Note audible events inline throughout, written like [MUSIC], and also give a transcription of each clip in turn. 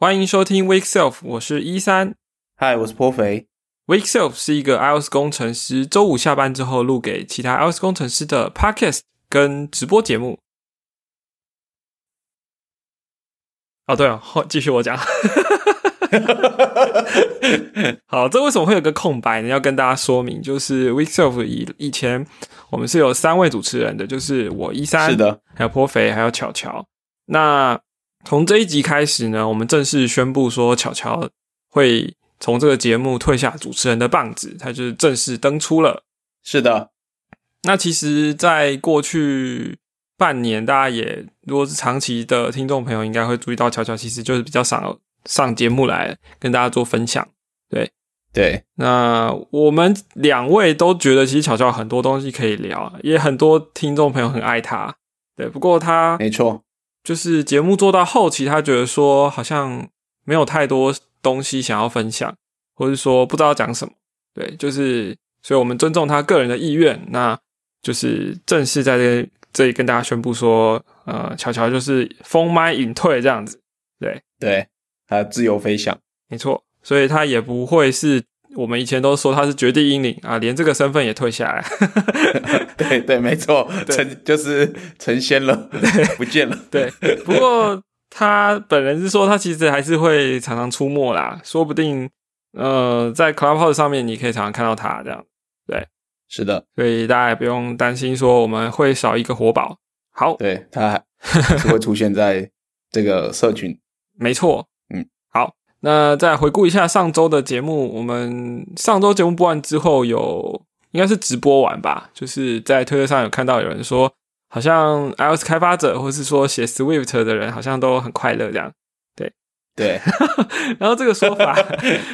欢迎收听 Wake Self，我是一三。嗨，我是颇肥。Wake Self 是一个 iOS 工程师周五下班之后录给其他 iOS 工程师的 podcast 跟直播节目。哦，对了，后继续我讲。[LAUGHS] 好，这为什么会有个空白呢？要跟大家说明，就是 Week Self 以以前我们是有三位主持人的，就是我一三，是的，还有颇肥，还有巧巧。那从这一集开始呢，我们正式宣布说，巧巧会从这个节目退下主持人的棒子，他就是正式登出了。是的，那其实，在过去半年，大家也如果是长期的听众朋友，应该会注意到，巧巧其实就是比较少上节目来跟大家做分享。对对，那我们两位都觉得，其实巧巧很多东西可以聊，也很多听众朋友很爱他。对，不过他没错。就是节目做到后期，他觉得说好像没有太多东西想要分享，或是说不知道讲什么。对，就是所以我们尊重他个人的意愿，那就是正式在这这里跟大家宣布说，呃，乔乔就是封麦隐退这样子。对对，他自由飞翔，没错，所以他也不会是。我们以前都说他是绝地英灵啊，连这个身份也退下来。[LAUGHS] 对对，没错，成就是成仙了，[LAUGHS] 不见了。对，不过他本人是说，他其实还是会常常出没啦，说不定呃，在 Clubhouse 上面你可以常常看到他这样。对，是的，所以大家也不用担心说我们会少一个活宝。好，对他是会出现在这个社群，[LAUGHS] 没错。那再回顾一下上周的节目，我们上周节目播完之后，有应该是直播完吧？就是在推特上有看到有人说，好像 iOS 开发者或是说写 Swift 的人，好像都很快乐这样。对对，[LAUGHS] 然后这个说法，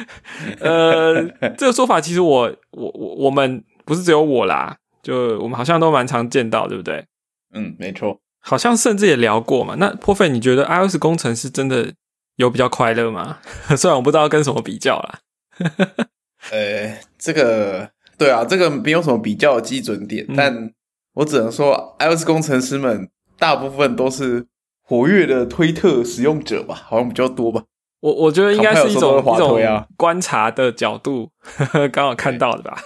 [LAUGHS] 呃，这个说法其实我我我我们不是只有我啦，就我们好像都蛮常见到，对不对？嗯，没错，好像甚至也聊过嘛。那破费，你觉得 iOS 工程师真的？有比较快乐吗？[LAUGHS] 虽然我不知道跟什么比较啦。[LAUGHS] 呃，这个对啊，这个没有什么比较的基准点，但我只能说，iOS 工程师们大部分都是活跃的推特使用者吧，好像比较多吧。我我觉得应该是一种一种观察的角度，[LAUGHS] 刚好看到的吧。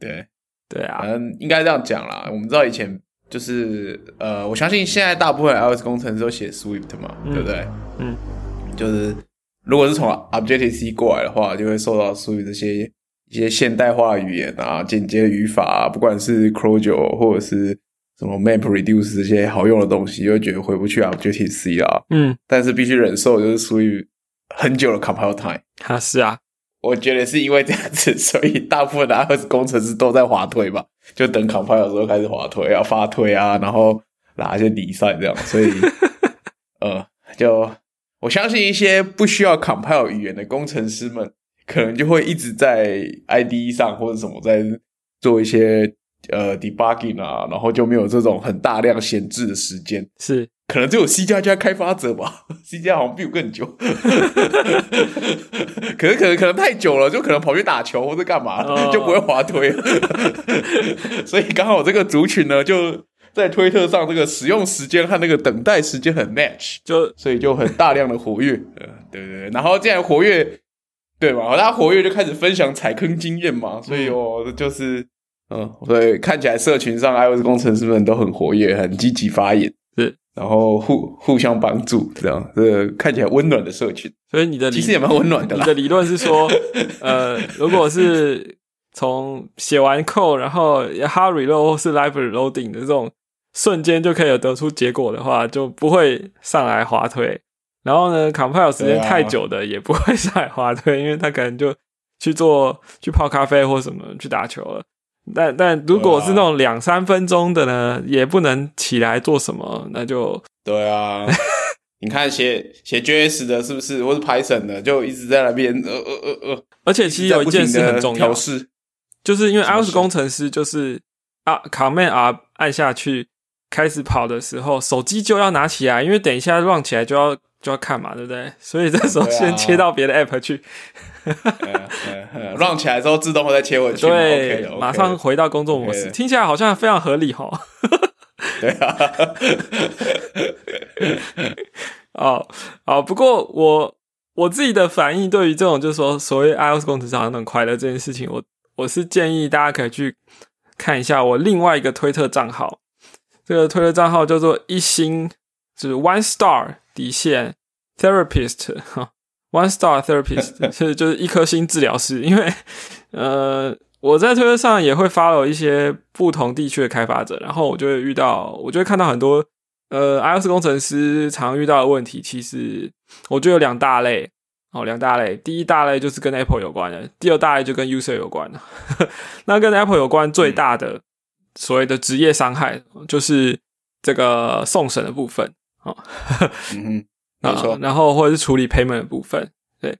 对对啊，嗯，应该这样讲啦。我们知道以前就是呃，我相信现在大部分 iOS 工程师都写 Swift 嘛，对不对？嗯。就是如果是从 Objective C 过来的话，就会受到属于这些一些现代化语言啊、简洁语法啊，不管是 Clojure 或者是什么 Map Reduce 这些好用的东西，就会觉得回不去 Objective C 啊。嗯，但是必须忍受就是属于很久的 compile time。啊，是啊，我觉得是因为这样子，所以大部分的 iOS 工程师都在滑推吧，就等 compile 的时候开始滑推啊、发推啊，然后拿一些离散这样，所以 [LAUGHS] 呃，就。我相信一些不需要 compile 语言的工程师们，可能就会一直在 IDE 上或者什么在做一些呃 debugging 啊，然后就没有这种很大量闲置的时间。是，可能只有 C 加加开发者吧，C 加好像比我更久。[LAUGHS] 可是可能可能太久了，就可能跑去打球或者干嘛，就不会滑推。[LAUGHS] 所以刚好这个族群呢，就。在推特上，这个使用时间和那个等待时间很 match，就所以就很大量的活跃，[LAUGHS] 对对对。然后既然活跃，对嘛，大家活跃就开始分享踩坑经验嘛，所以我就是嗯，所以看起来社群上 iOS 工程师们都很活跃，很积极发言，是，然后互互相帮助，这样，这看起来温暖的社群。所以你的其实也蛮温暖的啦。你的理论是说，呃，如果是从写完 code，然后 hard reload 或是 library loading 的这种。瞬间就可以有得出结果的话，就不会上来滑推。然后呢，compile 时间太久的也不会上来滑推，因为他可能就去做去泡咖啡或什么去打球了。但但如果是那种两三分钟的呢，也不能起来做什么，那就对啊。[LAUGHS] 你看写写 JS 的是不是，或是 Python 的，就一直在那边呃呃呃呃。而且其实有一件事很重要，是就是因为 iOS 工程师就是啊，Command R 按下去。开始跑的时候，手机就要拿起来，因为等一下 run 起来就要就要看嘛，对不对？所以这时候先切到别的 app 去，run 起来之后自动会再切回去，对，马上回到工作模式，听起来好像非常合理哈。[LAUGHS] 对啊，[LAUGHS] 哦，好，不过我我自己的反应对于这种就是说所谓 iOS 工程师好像很快乐这件事情，我我是建议大家可以去看一下我另外一个推特账号，这个推特账号叫做一星，就是 One Star 底线 Therapist 哈，[LAUGHS] One Star Therapist 是 [LAUGHS] 就是一颗星治疗师，因为呃。我在推特上也会发了一些不同地区的开发者，然后我就会遇到，我就会看到很多呃，iOS 工程师常遇到的问题。其实我觉得有两大类哦，两大类。第一大类就是跟 Apple 有关的，第二大类就跟 User 有关的。[LAUGHS] 那跟 Apple 有关最大的所谓的职业伤害，就是这个送审的部分哦。[LAUGHS] 嗯没错。然后或者是处理 Payment 的部分，对。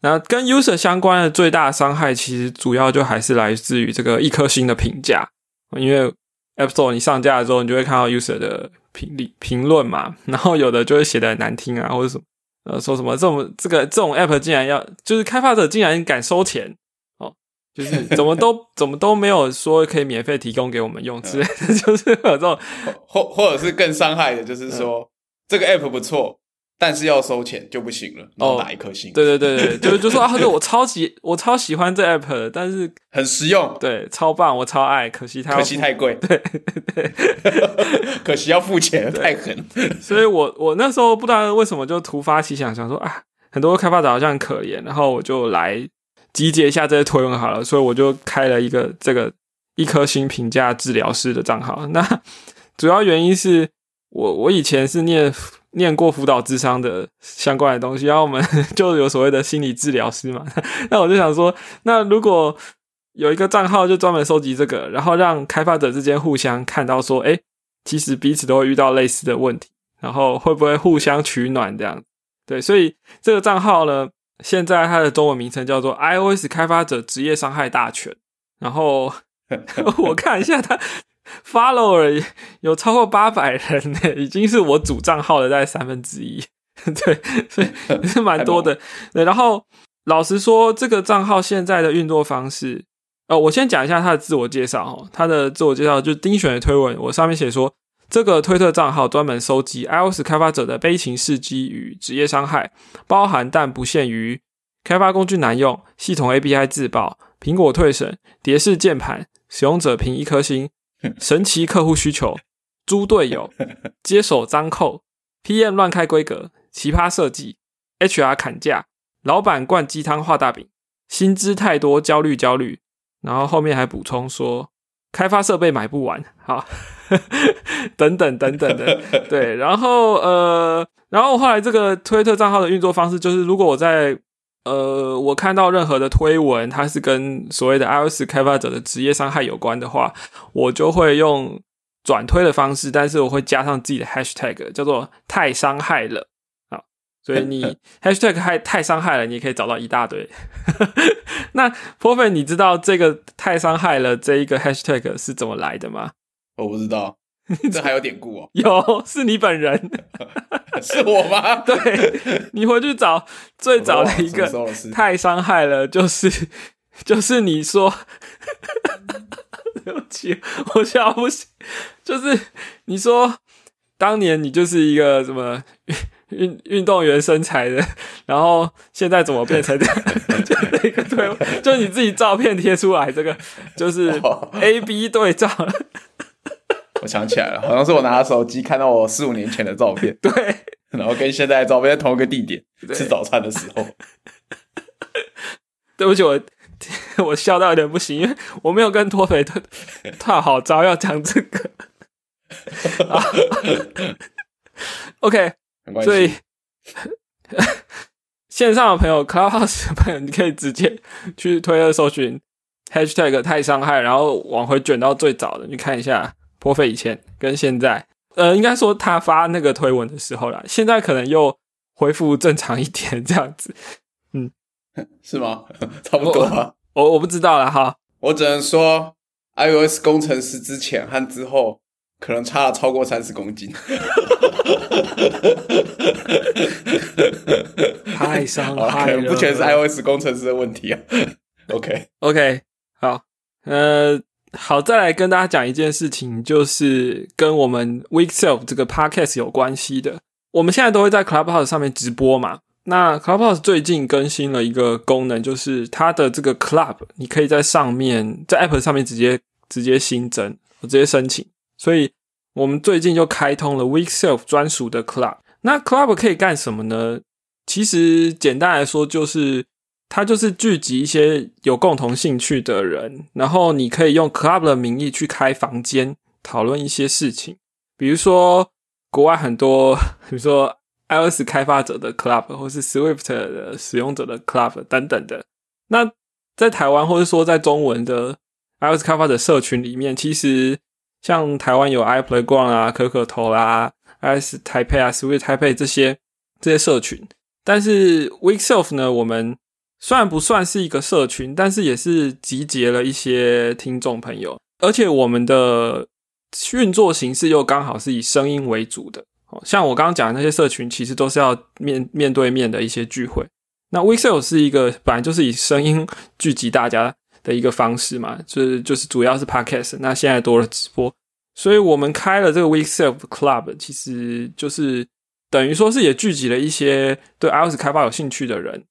那跟 user 相关的最大伤害，其实主要就还是来自于这个一颗星的评价。因为 App Store 你上架的时候，你就会看到 user 的评理评论嘛，然后有的就会写的难听啊，或者什么呃说什么这种这个这种 App 竟然要，就是开发者竟然敢收钱哦，就是 [LAUGHS] 怎么都怎么都没有说可以免费提供给我们用之类的，[LAUGHS] 就是有这种或或者是更伤害的，就是说这个 App 不错。但是要收钱就不行了，然后打一颗星。对对对对，就就说啊，我超级我超喜欢这 app 的，但是 [LAUGHS] 很实用，对，超棒，我超爱，可惜它可惜太贵，[LAUGHS] 对对，可惜要付钱，太狠。所以我我那时候不知道为什么就突发奇想，想说啊，很多开发者好像很可怜，然后我就来集结一下这些推文好了，所以我就开了一个这个一颗星评价治疗师的账号。那主要原因是我我以前是念。念过辅导智商的相关的东西，然后我们 [LAUGHS] 就有所谓的心理治疗师嘛。[LAUGHS] 那我就想说，那如果有一个账号就专门收集这个，然后让开发者之间互相看到说，哎，其实彼此都会遇到类似的问题，然后会不会互相取暖这样？对，所以这个账号呢，现在它的中文名称叫做 iOS 开发者职业伤害大全。然后 [LAUGHS] 我看一下它。Follower 有超过八百人呢，已经是我主账号的大概三分之一。[LAUGHS] 对，所以 [LAUGHS] 是蛮多的。对，然后老实说，这个账号现在的运作方式，呃，我先讲一下他的自我介绍哦。他的自我介绍就是丁选的推文，我上面写说，这个推特账号专门收集 iOS 开发者的悲情事迹与职业伤害，包含但不限于开发工具难用、系统 API 自爆、苹果退审、蝶式键盘、使用者评一颗星。[LAUGHS] 神奇客户需求，猪队友 [LAUGHS] 接手脏扣，PM 乱开规格，奇葩设计，HR 砍价，老板灌鸡汤画大饼，薪资太多焦虑焦虑，然后后面还补充说开发设备买不完，好，[LAUGHS] 等等等等的，对，然后呃，然后后来这个推特账号的运作方式就是，如果我在呃，我看到任何的推文，它是跟所谓的 iOS 开发者的职业伤害有关的话，我就会用转推的方式，但是我会加上自己的 hashtag，叫做“太伤害了”啊。所以你 hashtag 太太伤害了，你可以找到一大堆。[LAUGHS] 那 Prof，你知道这个“太伤害了”这一个 hashtag 是怎么来的吗？我不知道。[LAUGHS] 这还有典故哦，有是你本人，[LAUGHS] 是我吗？[LAUGHS] 对，你回去找最早的一个太伤害了，就是就是你说，对不起，我笑不行，就是你说当年你就是一个什么运运动员身材的，然后现在怎么变成这样？就一个对，就你自己照片贴出来，这个就是 A B 对照。我想起来了，好像是我拿手机看到我四五年前的照片，[LAUGHS] 对，然后跟现在的照片在同一个地点吃早餐的时候。[LAUGHS] 对不起，我 [LAUGHS] 我笑到有点不行，因为我没有跟脱肥特套好招要讲这个。OK，所以线上的朋友，Clubhouse 的朋友，你可以直接去推特搜寻 Hashtag 太伤害，然后往回卷到最早的，你看一下。破费以前跟现在，呃，应该说他发那个推文的时候啦，现在可能又恢复正常一点这样子，嗯，[LAUGHS] 是吗？[LAUGHS] 差不多吧，我我不知道了哈，我只能说 iOS 工程师之前和之后可能差了超过三十公斤，[LAUGHS] 太伤害了，不全是 iOS 工程师的问题啊。OK OK，好，呃。好，再来跟大家讲一件事情，就是跟我们 Week Self 这个 Podcast 有关系的。我们现在都会在 Clubhouse 上面直播嘛。那 Clubhouse 最近更新了一个功能，就是它的这个 Club，你可以在上面在 App 上面直接直接新增，我直接申请。所以我们最近就开通了 Week Self 专属的 Club。那 Club 可以干什么呢？其实简单来说，就是它就是聚集一些有共同兴趣的人，然后你可以用 Club 的名义去开房间，讨论一些事情，比如说国外很多，[LAUGHS] 比如说。iOS 开发者的 Club，或是 Swift 的使用者的 Club 等等的。那在台湾，或者说在中文的 iOS 开发者社群里面，其实像台湾有 iPlayground 啊、可可头啦、iOS 台配啊、Swift 台配这些这些社群。但是 Weekself 呢，我们虽然不算是一个社群，但是也是集结了一些听众朋友，而且我们的运作形式又刚好是以声音为主的。像我刚刚讲的那些社群，其实都是要面面对面的一些聚会。那 WeSell 是一个本来就是以声音聚集大家的一个方式嘛，就是就是主要是 Podcast。那现在多了直播，所以我们开了这个 WeSell Club，其实就是等于说是也聚集了一些对 iOS 开发有兴趣的人，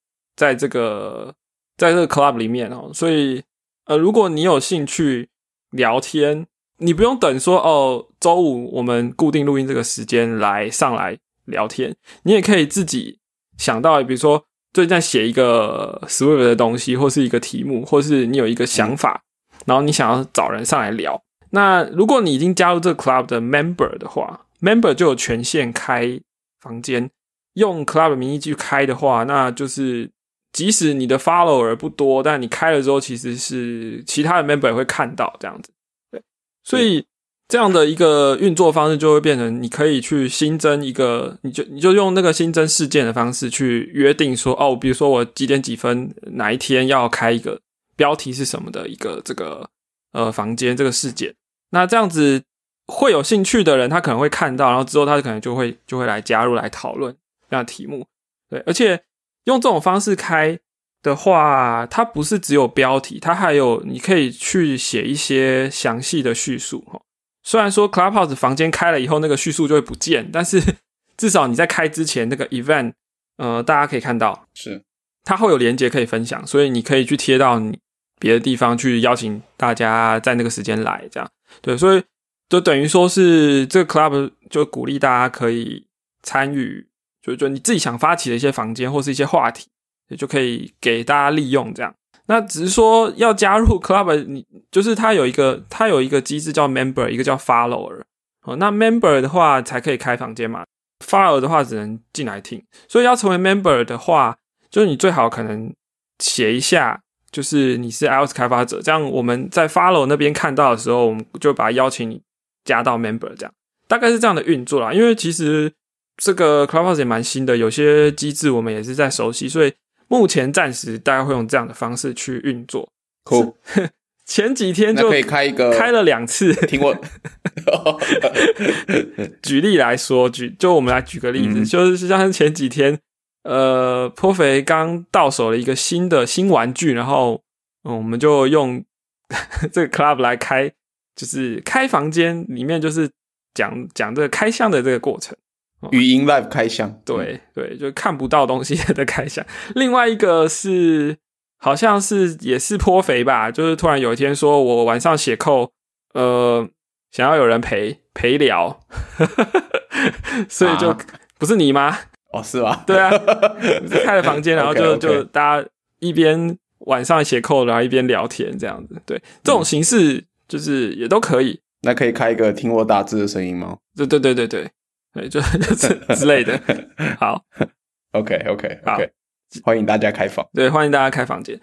在这个在这个 Club 里面哦。所以呃，如果你有兴趣聊天，你不用等说哦，周五我们固定录音这个时间来上来聊天，你也可以自己想到，比如说最近在写一个 Swift 的东西，或是一个题目，或是你有一个想法，然后你想要找人上来聊。那如果你已经加入这个 Club 的 Member 的话，Member 就有权限开房间，用 Club 名义去开的话，那就是即使你的 Follower 不多，但你开了之后，其实是其他的 Member 也会看到这样子。对所以这样的一个运作方式就会变成，你可以去新增一个，你就你就用那个新增事件的方式去约定说，哦，比如说我几点几分哪一天要开一个标题是什么的一个这个呃房间这个事件，那这样子会有兴趣的人他可能会看到，然后之后他可能就会就会来加入来讨论这样题目，对，而且用这种方式开。的话，它不是只有标题，它还有你可以去写一些详细的叙述哈。虽然说 Clubhouse 房间开了以后，那个叙述就会不见，但是 [LAUGHS] 至少你在开之前那个 event，呃，大家可以看到，是它会有连接可以分享，所以你可以去贴到你别的地方去邀请大家在那个时间来，这样对，所以就等于说是这个 Club 就鼓励大家可以参与，就就你自己想发起的一些房间或是一些话题。也就可以给大家利用这样，那只是说要加入 club，[LAUGHS] 你就是它有一个它有一个机制叫 member，一个叫 follower。哦，那 member 的话才可以开房间嘛，follower 的话只能进来听。所以要成为 member 的话，就是你最好可能写一下，就是你是 iOS 开发者，这样我们在 follow 那边看到的时候，我们就把邀请你加到 member，这样大概是这样的运作啦。因为其实这个 clubhouse 也蛮新的，有些机制我们也是在熟悉，所以。目前暂时大概会用这样的方式去运作。酷，[LAUGHS] 前几天就可以开一个，开了两次。听我 [LAUGHS] 举例来说，举就我们来举个例子，就是像前几天，呃，颇肥刚到手了一个新的新玩具，然后嗯，我们就用 [LAUGHS] 这个 club 来开，就是开房间里面就是讲讲这个开箱的这个过程。语音 live 开箱，对对，就看不到东西的开箱。[LAUGHS] 另外一个是，好像是也是颇肥吧，就是突然有一天说我晚上写扣，呃，想要有人陪陪聊，[LAUGHS] 所以就不是你吗？哦，是吧？对啊，[LAUGHS] 开了房间，然后就就大家一边晚上写扣，然后一边聊天这样子。对，这种形式就是也都可以。那可以开一个听我打字的声音吗？对对对对对。对，就 [LAUGHS] 就是之类的。[LAUGHS] 好，OK，OK，OK，欢迎大家开房。对，欢迎大家开房间。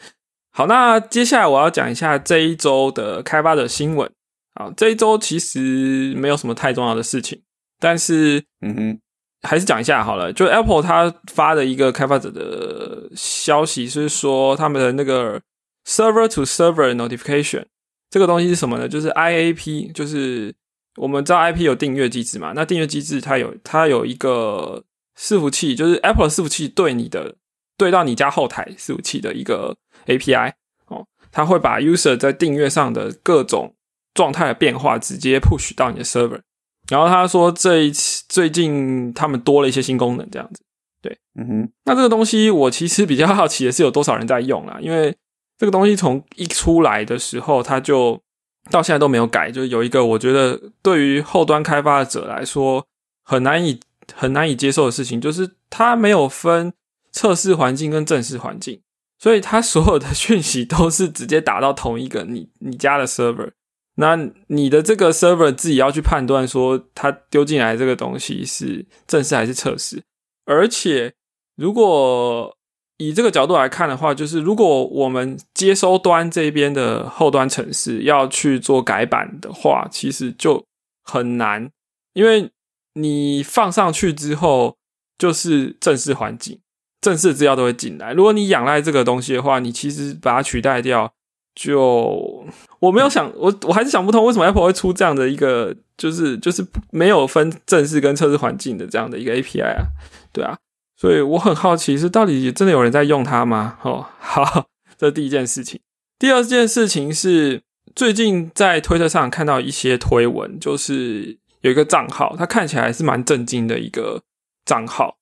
好，那接下来我要讲一下这一周的开发者新闻。啊，这一周其实没有什么太重要的事情，但是，嗯哼，还是讲一下好了。就 Apple 它发的一个开发者的消息是说，他们的那个 Server to Server Notification 这个东西是什么呢？就是 IAP，就是。我们知道 IP 有订阅机制嘛？那订阅机制它有它有一个伺服器，就是 Apple 伺服器对你的对到你家后台伺服器的一个 API 哦，它会把 user 在订阅上的各种状态的变化直接 push 到你的 server。然后他说这一次最近他们多了一些新功能，这样子。对，嗯哼，那这个东西我其实比较好奇的是有多少人在用啊？因为这个东西从一出来的时候，它就到现在都没有改，就有一个我觉得对于后端开发者来说很难以很难以接受的事情，就是它没有分测试环境跟正式环境，所以它所有的讯息都是直接打到同一个你你家的 server。那你的这个 server 自己要去判断说，它丢进来这个东西是正式还是测试。而且，如果以这个角度来看的话，就是如果我们接收端这边的后端程式要去做改版的话，其实就很难，因为你放上去之后就是正式环境，正式资料都会进来。如果你仰赖这个东西的话，你其实把它取代掉。就我没有想，我我还是想不通为什么 Apple 会出这样的一个，就是就是没有分正式跟测试环境的这样的一个 API 啊，对啊，所以我很好奇是到底真的有人在用它吗？哦，好，[LAUGHS] 这是第一件事情。第二件事情是最近在推特上看到一些推文，就是有一个账号，它看起来是蛮震惊的一个账号，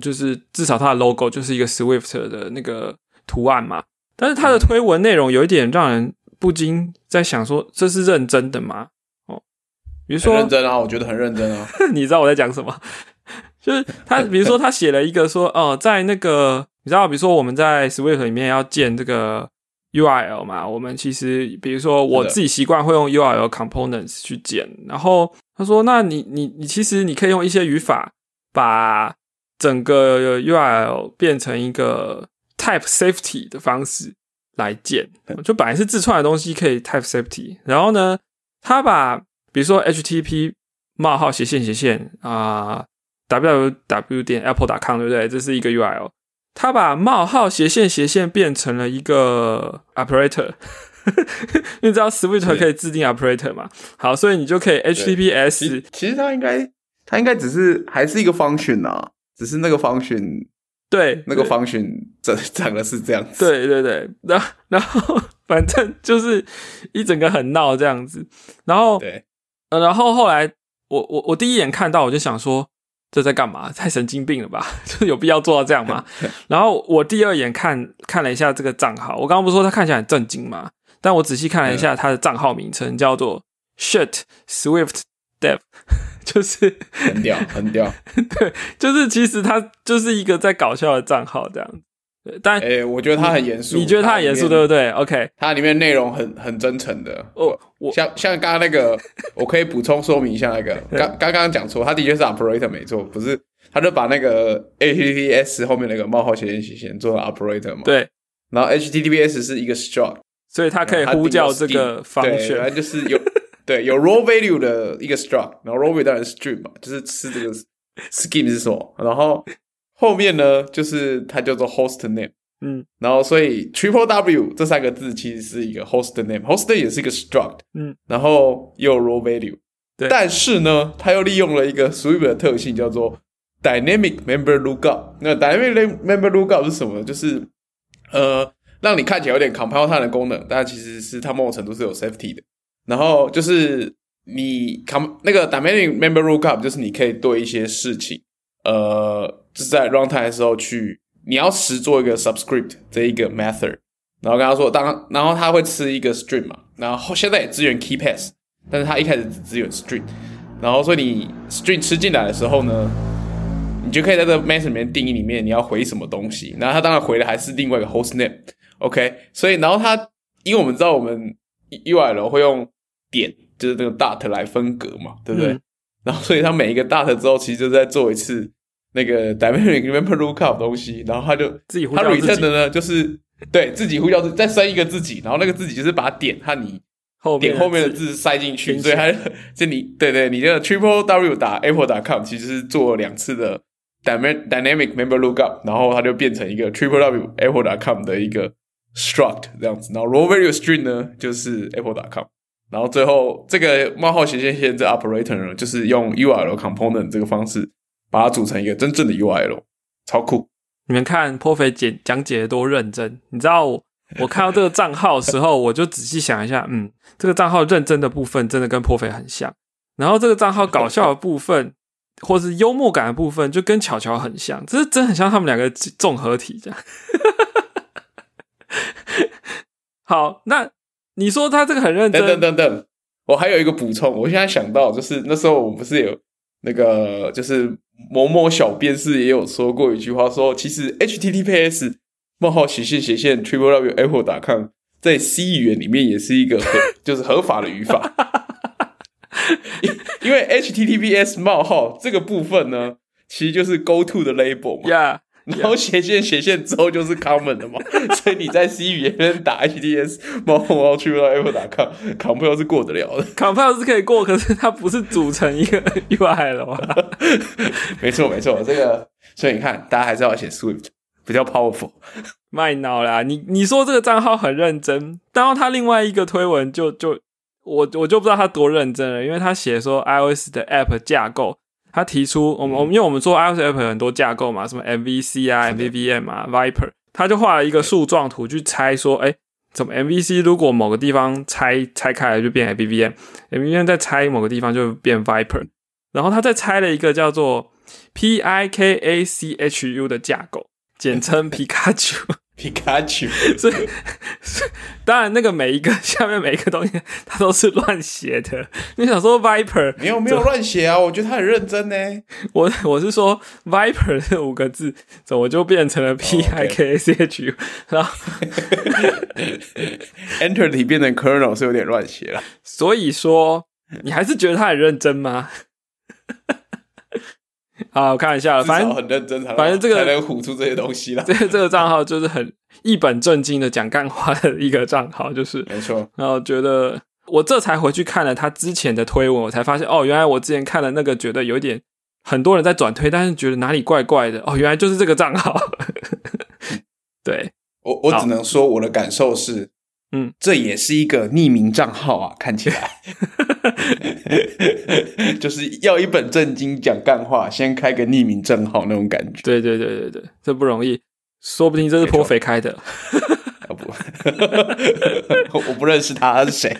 就是至少它的 logo 就是一个 Swift 的那个图案嘛。但是它的推文内容有一点让人不禁在想说，这是认真的吗？哦，比如说认真啊，我觉得很认真啊。[LAUGHS] 你知道我在讲什么？就是他，比如说他写了一个说，哦，在那个你知道，比如说我们在 Swift 里面要建这个 URL 嘛，我们其实比如说我自己习惯会用 URL components 去建，然后他说，那你你你其实你可以用一些语法把整个 URL 变成一个。Type safety 的方式来建，就本来是自创的东西可以 Type safety，然后呢，他把比如说 HTTP 冒号斜线斜线啊，www 点 apple.com 对不对？这是一个 URL，他把冒号斜线斜线变成了一个 operator，[LAUGHS] 你知道 Swift 可以自定 operator 嘛？好，所以你就可以 HTTPS，其实它应该它应该只是还是一个 function 啊，只是那个 function。对，那个 function 整整的是这样子。对对对，[LAUGHS] 然后然后反正就是一整个很闹这样子。然后对，呃然后后来我我我第一眼看到我就想说这在干嘛？[LAUGHS] 太神经病了吧？[LAUGHS] 就是有必要做到这样吗？然后我第二眼看看了一下这个账号，我刚刚不是说他看起来很震惊吗？但我仔细看了一下他的账号名称叫做 Shit Swift Dev。[LAUGHS] 就是很屌，很屌。对，就是其实他就是一个在搞笑的账号这样子。但哎，我觉得他很严肃。你觉得他很严肃，对不对？OK，它里面内容很很真诚的。哦，我像像刚刚那个，我可以补充说明一下那个。[LAUGHS] 刚刚刚讲错，他的确是 operator 没错，不是，他就把那个 HTTPS 后面那个冒号斜线斜线做了 operator 嘛。对。然后 HTTPS 是一个 struct，所以它可以呼叫这个方式，就是有。对，有 raw value 的一个 struct，然后 raw value 当然是 stream 嘛，就是吃这个 scheme 是什么，然后后面呢，就是它叫做 host name，嗯，然后所以 triple w 这三个字其实是一个 host name，host name 也是一个 struct，嗯，然后又有 raw value，对，但是呢，它又利用了一个 Swift 的特性叫做 dynamic member lookup，那 dynamic member lookup 是什么？就是呃，让你看起来有点 compile time 的功能，但其实是它某种程度是有 safety 的。然后就是你 com 那个 dynamic member lookup，就是你可以对一些事情，呃，就是在 runtime 的时候去，你要实做一个 subscript 这一个 method，然后跟他说，当然后他会吃一个 string 嘛，然后现在也支援 key pass，但是他一开始只支援 string，然后所以你 string 吃进来的时候呢，你就可以在这 method 里面定义里面你要回什么东西，然后他当然回的还是另外一个 host name，OK，所以然后他因为我们知道我们 UI 楼会用点就是那个 dot 来分隔嘛，对不对？然后所以他每一个 dot 之后，其实就在做一次那个 dynamic member lookup 东西，然后他就自己他 return 的呢，就是对自己呼叫再生一个自己，然后那个自己就是把点和你后点后面的字塞进去，所以它就你对对，你这个 triple w 打 apple 打 com 其实是做两次的 dynamic dynamic member lookup，然后它就变成一个 triple w apple 打 com 的一个 struct 这样子，然后 raw value string 呢就是 apple 打 com。然后最后这个冒号斜线线这 operator 呢，就是用 URL component 这个方式把它组成一个真正的 URL，超酷！你们看破肥讲讲解的多认真，你知道我看到这个账号的时候，我就仔细想一下，[LAUGHS] 嗯，这个账号认真的部分真的跟破肥很像，然后这个账号搞笑的部分或是幽默感的部分，就跟巧巧很像，这是真很像他们两个综合体这样。[LAUGHS] 好，那你说他这个很认真，等等等等，我还有一个补充，我现在想到就是那时候我们不是有那个就是某某小编是也有说过一句话，说其实 HTTPS 冒号斜线斜线 Triple W Apple. com 在 C 语言里面也是一个合就是合法的语法，[LAUGHS] 因为 HTTPS 冒号这个部分呢，其实就是 Go to 的 label 嘛。然后斜线斜线之后就是 common 的嘛，所以你在 C 语言打 HTTPS 猫猫去到 Apple 打 com，compile 是过得了的，compile 是可以过，可是它不是组成一个 UI 了嘛？[LAUGHS] 没错没错，这个所以你看，大家还是要写 Swift 比较 powerful。卖脑啦，你你说这个账号很认真，然后他另外一个推文就就我我就不知道他多认真了，因为他写说 iOS 的 App 架构。他提出，我们我们因为我们做 iOS app 很多架构嘛，什么 MVC 啊、MVVM 啊、Viper，他就画了一个树状图去猜说，哎，怎么 MVC 如果某个地方拆拆开来就变 MVVM，MVVM 再拆某个地方就变 Viper，然后他再拆了一个叫做 Pikachu 的架构，简称皮卡丘。皮卡丘，[LAUGHS] 所以 [LAUGHS] 当然那个每一个下面每一个东西，它都是乱写的。[LAUGHS] 你想说 Viper 没有没有乱写啊？我觉得他很认真呢。我我是说 Viper 这五个字怎么就变成了 P I K C H？然后 Enter 里变成 Kernel 是有点乱写了。所以说你还是觉得他很认真吗？[LAUGHS] 好，我开玩笑了。反正很认真，反正这个才能唬出这些东西了。这 [LAUGHS] 这个账号就是很一本正经的讲干话的一个账号，就是没错。然后觉得我这才回去看了他之前的推文，我才发现哦，原来我之前看了那个，觉得有点很多人在转推，但是觉得哪里怪怪的。哦，原来就是这个账号。[LAUGHS] 对我，我只能说我的感受是。嗯，这也是一个匿名账号啊，[LAUGHS] 看起来 [LAUGHS] 就是要一本正经讲干话，先开个匿名账号那种感觉。对对对对对，这不容易，说不定这是颇肥开的。[LAUGHS] 不，我不认识他，他是谁？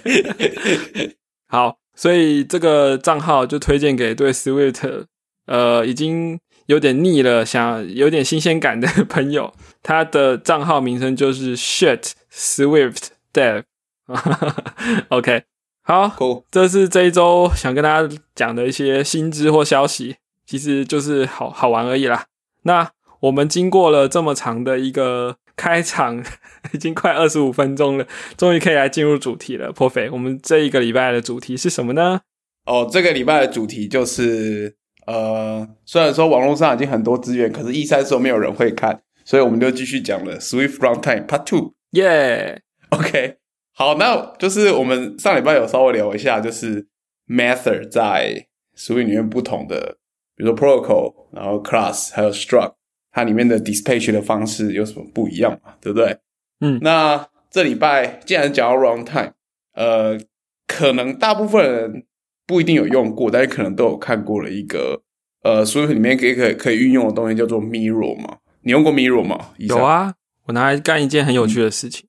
好，所以这个账号就推荐给对 Swift 呃已经有点腻了，想有点新鲜感的朋友。他的账号名称就是 Shit Swift。对，[LAUGHS] OK，好，这是这一周想跟大家讲的一些新知或消息，其实就是好好玩而已啦。那我们经过了这么长的一个开场，[LAUGHS] 已经快二十五分钟了，终于可以来进入主题了。破费，我们这一个礼拜的主题是什么呢？哦，这个礼拜的主题就是，呃，虽然说网络上已经很多资源，可是 E 三说没有人会看，所以我们就继续讲了 Swift Runtime Part Two，耶。[LAUGHS] OK，好，那就是我们上礼拜有稍微聊一下，就是 method 在 Swift 里面不同的，比如说 protocol，然后 class，还有 struct，它里面的 dispatch 的方式有什么不一样嘛？对不对？嗯，那这礼拜既然讲到 runtime，呃，可能大部分人不一定有用过，但是可能都有看过了一个，呃，Swift 里面可以可以可以运用的东西叫做 mirror 嘛？你用过 mirror 吗？有啊，我拿来干一件很有趣的事情。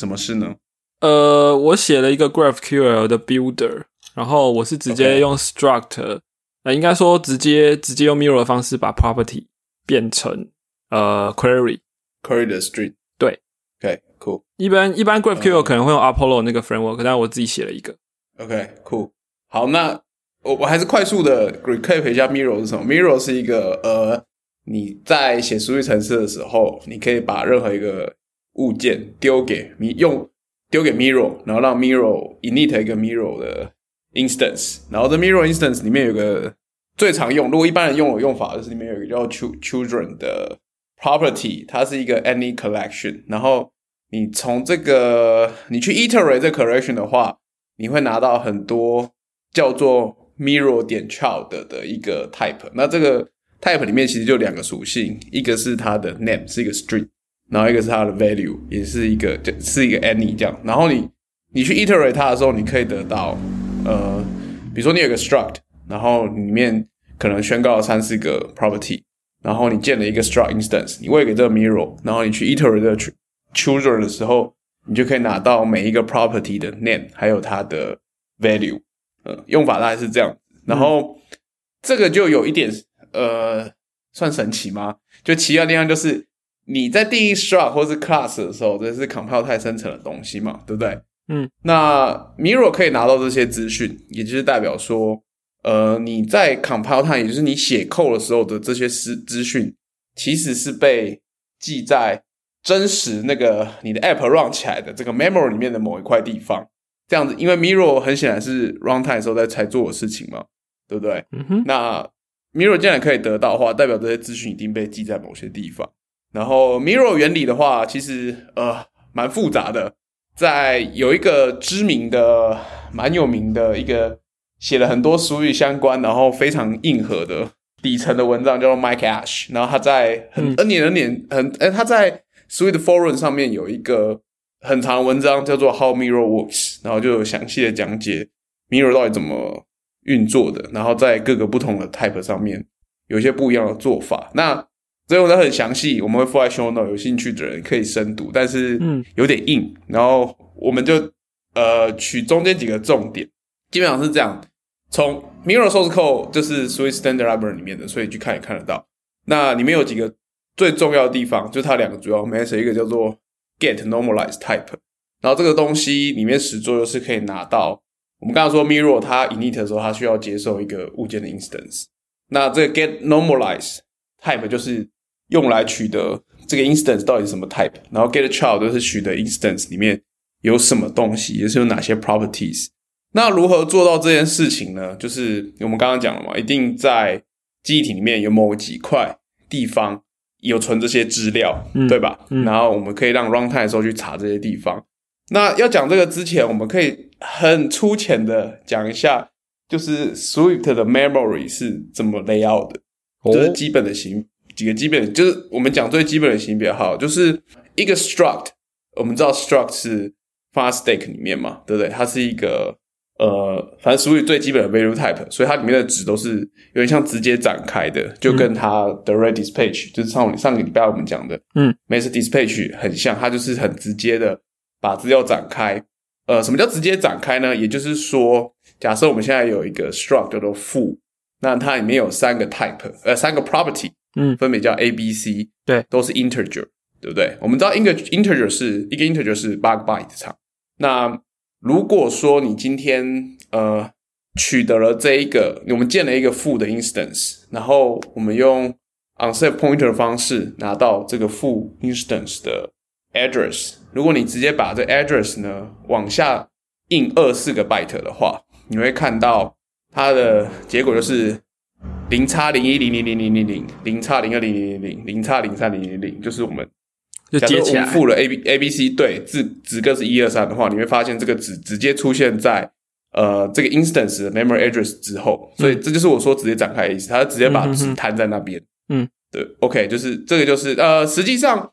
什么事呢？呃，我写了一个 GraphQL 的 builder，然后我是直接用 struct，呃，应该说直接直接用 mirror 的方式把 property 变成呃 query，query 的 string。对，OK，cool。一般一般 GraphQL 可能会用 Apollo 那个 framework，但是我自己写了一个。OK，cool。好，那我我还是快速的 recap 一下 mirror 是什么。mirror 是一个呃，你在写数据程式的时候，你可以把任何一个物件丢给你用丢给 Mirror，然后让 Mirror init 一个 Mirror 的 instance，然后这 Mirror instance 里面有个最常用，如果一般人用的用法就是里面有一个叫 children 的 property，它是一个 any collection，然后你从这个你去 iterate 这 collection 的话，你会拿到很多叫做 Mirror 点 child 的一个 type，那这个 type 里面其实就两个属性，一个是它的 name 是一个 string。然后一个是它的 value，也是一个就，是一个 any 这样。然后你你去 iterate 它的时候，你可以得到，呃，比如说你有个 struct，然后里面可能宣告了三四个 property，然后你建了一个 struct instance，你喂给这个 mirror，然后你去 iterate 这个 children 的时候，你就可以拿到每一个 property 的 name，还有它的 value。呃，用法大概是这样。然后这个就有一点呃，算神奇吗？就奇妙的地方就是你在定义 struct 或是 class 的时候，这是 compile 太生成的东西嘛，对不对？嗯，那 Mirror 可以拿到这些资讯，也就是代表说，呃，你在 compile time，也就是你写 code 的时候的这些资资讯，其实是被记在真实那个你的 app run 起来的这个 memory 里面的某一块地方。这样子，因为 Mirror 很显然是 runtime 时候在才做的事情嘛，对不对？嗯哼，那 Mirror 既然可以得到的话，代表这些资讯一定被记在某些地方。然后 Mirror 原理的话，其实呃蛮复杂的。在有一个知名的、蛮有名的一个写了很多俗语相关，然后非常硬核的底层的文章，叫做 Mike Ash。然后他在很 N 年、N 年、很哎，他在 Sweet Forum 上面有一个很长的文章，叫做 How Mirror Works，然后就有详细的讲解 Mirror 到底怎么运作的，然后在各个不同的 Type 上面有一些不一样的做法。那所以我都很详细，我们会附在 show note，有兴趣的人可以深读，但是嗯有点硬，然后我们就呃取中间几个重点，基本上是这样。从 Mirror Source Code 就是 Swift Standard Library 里面的，所以去看也看得到。那里面有几个最重要的地方，就它两个主要 method，一个叫做 Get Normalized Type，然后这个东西里面实作就是可以拿到我们刚刚说 Mirror 它 init 的时候，它需要接受一个物件的 instance，那这个 Get Normalized Type 就是。用来取得这个 instance 到底是什么 type，然后 get child 都是取得 instance 里面有什么东西，也是有哪些 properties。那如何做到这件事情呢？就是我们刚刚讲了嘛，一定在记忆体里面有某几块地方有存这些资料，对吧？然后我们可以让 runtime 的时候去查这些地方。那要讲这个之前，我们可以很粗浅的讲一下，就是 Swift 的 memory 是怎么 layout 的，就是基本的形。几个基本就是我们讲最基本的型别好，就是一个 struct，我们知道 struct 是 fastack 里面嘛，对不对？它是一个呃，反正属于最基本的 value type，所以它里面的值都是有点像直接展开的，就跟它的 red dispatch 就是上上个礼拜我们讲的，嗯，method dispatch 很像，它就是很直接的把资料展开。呃，什么叫直接展开呢？也就是说，假设我们现在有一个 struct 叫做负，那它里面有三个 type，呃，三个 property。嗯，分别叫 A、B、C，对，都是 integer，对不对？我们知道一个 integer 是一个 integer 是八个 byte 长。那如果说你今天呃取得了这一个，我们建了一个负的 instance，然后我们用 unset pointer 的方式拿到这个负 instance 的 address，如果你直接把这 address 呢往下印二四个 byte 的话，你会看到它的结果就是。零叉零一零零零零零零零叉零二零零零零零叉零三零零零，就是我们假设我们付了 A B A B C 对字子个是一二三的话，你会发现这个值直接出现在呃这个 instance 的 memory address 之后，所以这就是我说直接展开的意思，它直接把值摊在那边。嗯，对，OK，就是这个就是呃，实际上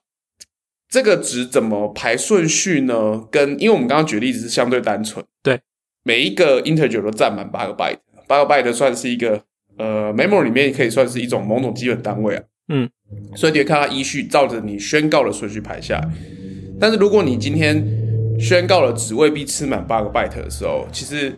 这个值怎么排顺序呢？跟因为我们刚刚举例子是相对单纯，对，每一个 integer 都占满八个 byte，八个 byte 算是一个。呃，memory 里面可以算是一种某种基本单位啊。嗯，所以你会看它依序照着你宣告的顺序排下来。但是如果你今天宣告了只未必吃满八个 byte 的时候，其实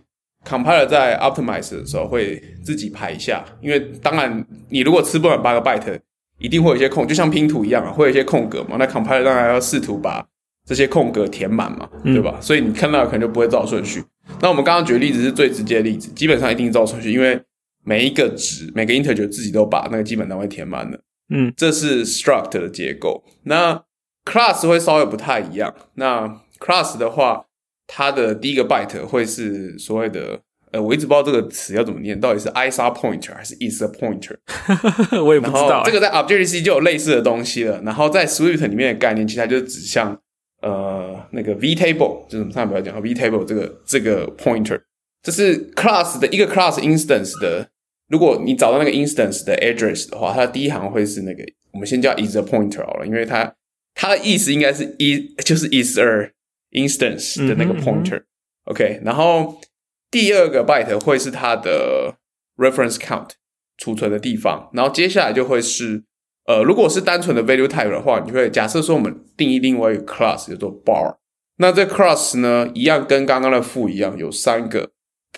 compiler 在 optimize 的时候会自己排一下。因为当然你如果吃不满八个 byte，一定会有一些空，就像拼图一样啊，会有一些空格嘛。那 compiler 当然要试图把这些空格填满嘛，对吧？所以你看到可能就不会照顺序。那我们刚刚举的例子是最直接的例子，基本上一定照顺序，因为。每一个值，每个 integer 自己都把那个基本单位填满了。嗯，这是 struct 的结构。那 class 会稍微不太一样。那 class 的话，它的第一个 byte 会是所谓的，呃，我一直不知道这个词要怎么念，到底是 is a pointer 还是 is a pointer？[LAUGHS] 我也不知道。这个在 Objective C 就有类似的东西了。然后在 Swift 里面的概念，其实它就是指向呃那个 v table，就是上面不要讲 v table 这个这个 pointer，这是 class 的一个 class instance 的。如果你找到那个 instance 的 address 的话，它的第一行会是那个，我们先叫 is a pointer 好了，因为它它的意思应该是 is 就是 is a instance 的那个 pointer。OK，然后第二个 byte 会是它的 reference count 储存的地方，然后接下来就会是呃，如果是单纯的 value type 的话，你会假设说我们定义另外一个 class 叫做 bar，那这 class 呢，一样跟刚刚的负一样，有三个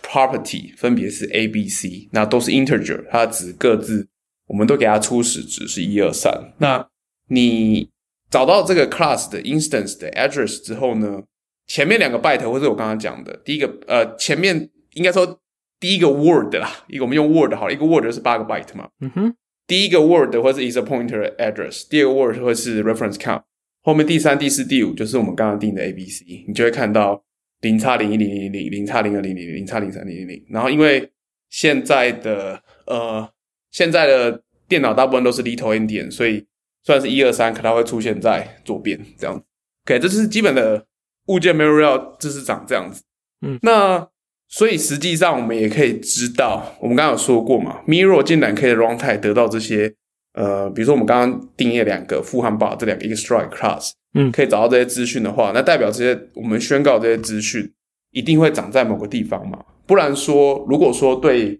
property 分别是 A、B、C，那都是 integer，它值各自，我们都给它初始值是一二三。那你找到这个 class 的 instance 的 address 之后呢，前面两个 byte 或者我刚刚讲的第一个，呃，前面应该说第一个 word 啦，一个我们用 word 好了，一个 word 是八个 byte 嘛，嗯哼，第一个 word 或是 is a pointer address，第二个 word 会是 reference count，后面第三、第四、第五就是我们刚刚定的 A、B、C，你就会看到。零叉零一零零零零叉零二零零零叉零三零零零，然后因为现在的呃现在的电脑大部分都是 little endian，所以虽然是一二三，可它会出现在左边这样子。OK，这是基本的物件 memory，这是长这样子。嗯，那所以实际上我们也可以知道，我们刚刚有说过嘛，mirror 竟然可以 runtime 得到这些呃，比如说我们刚刚定义两个富汉堡这两个一个 strike class。嗯，可以找到这些资讯的话，那代表这些我们宣告这些资讯一定会长在某个地方嘛？不然说，如果说对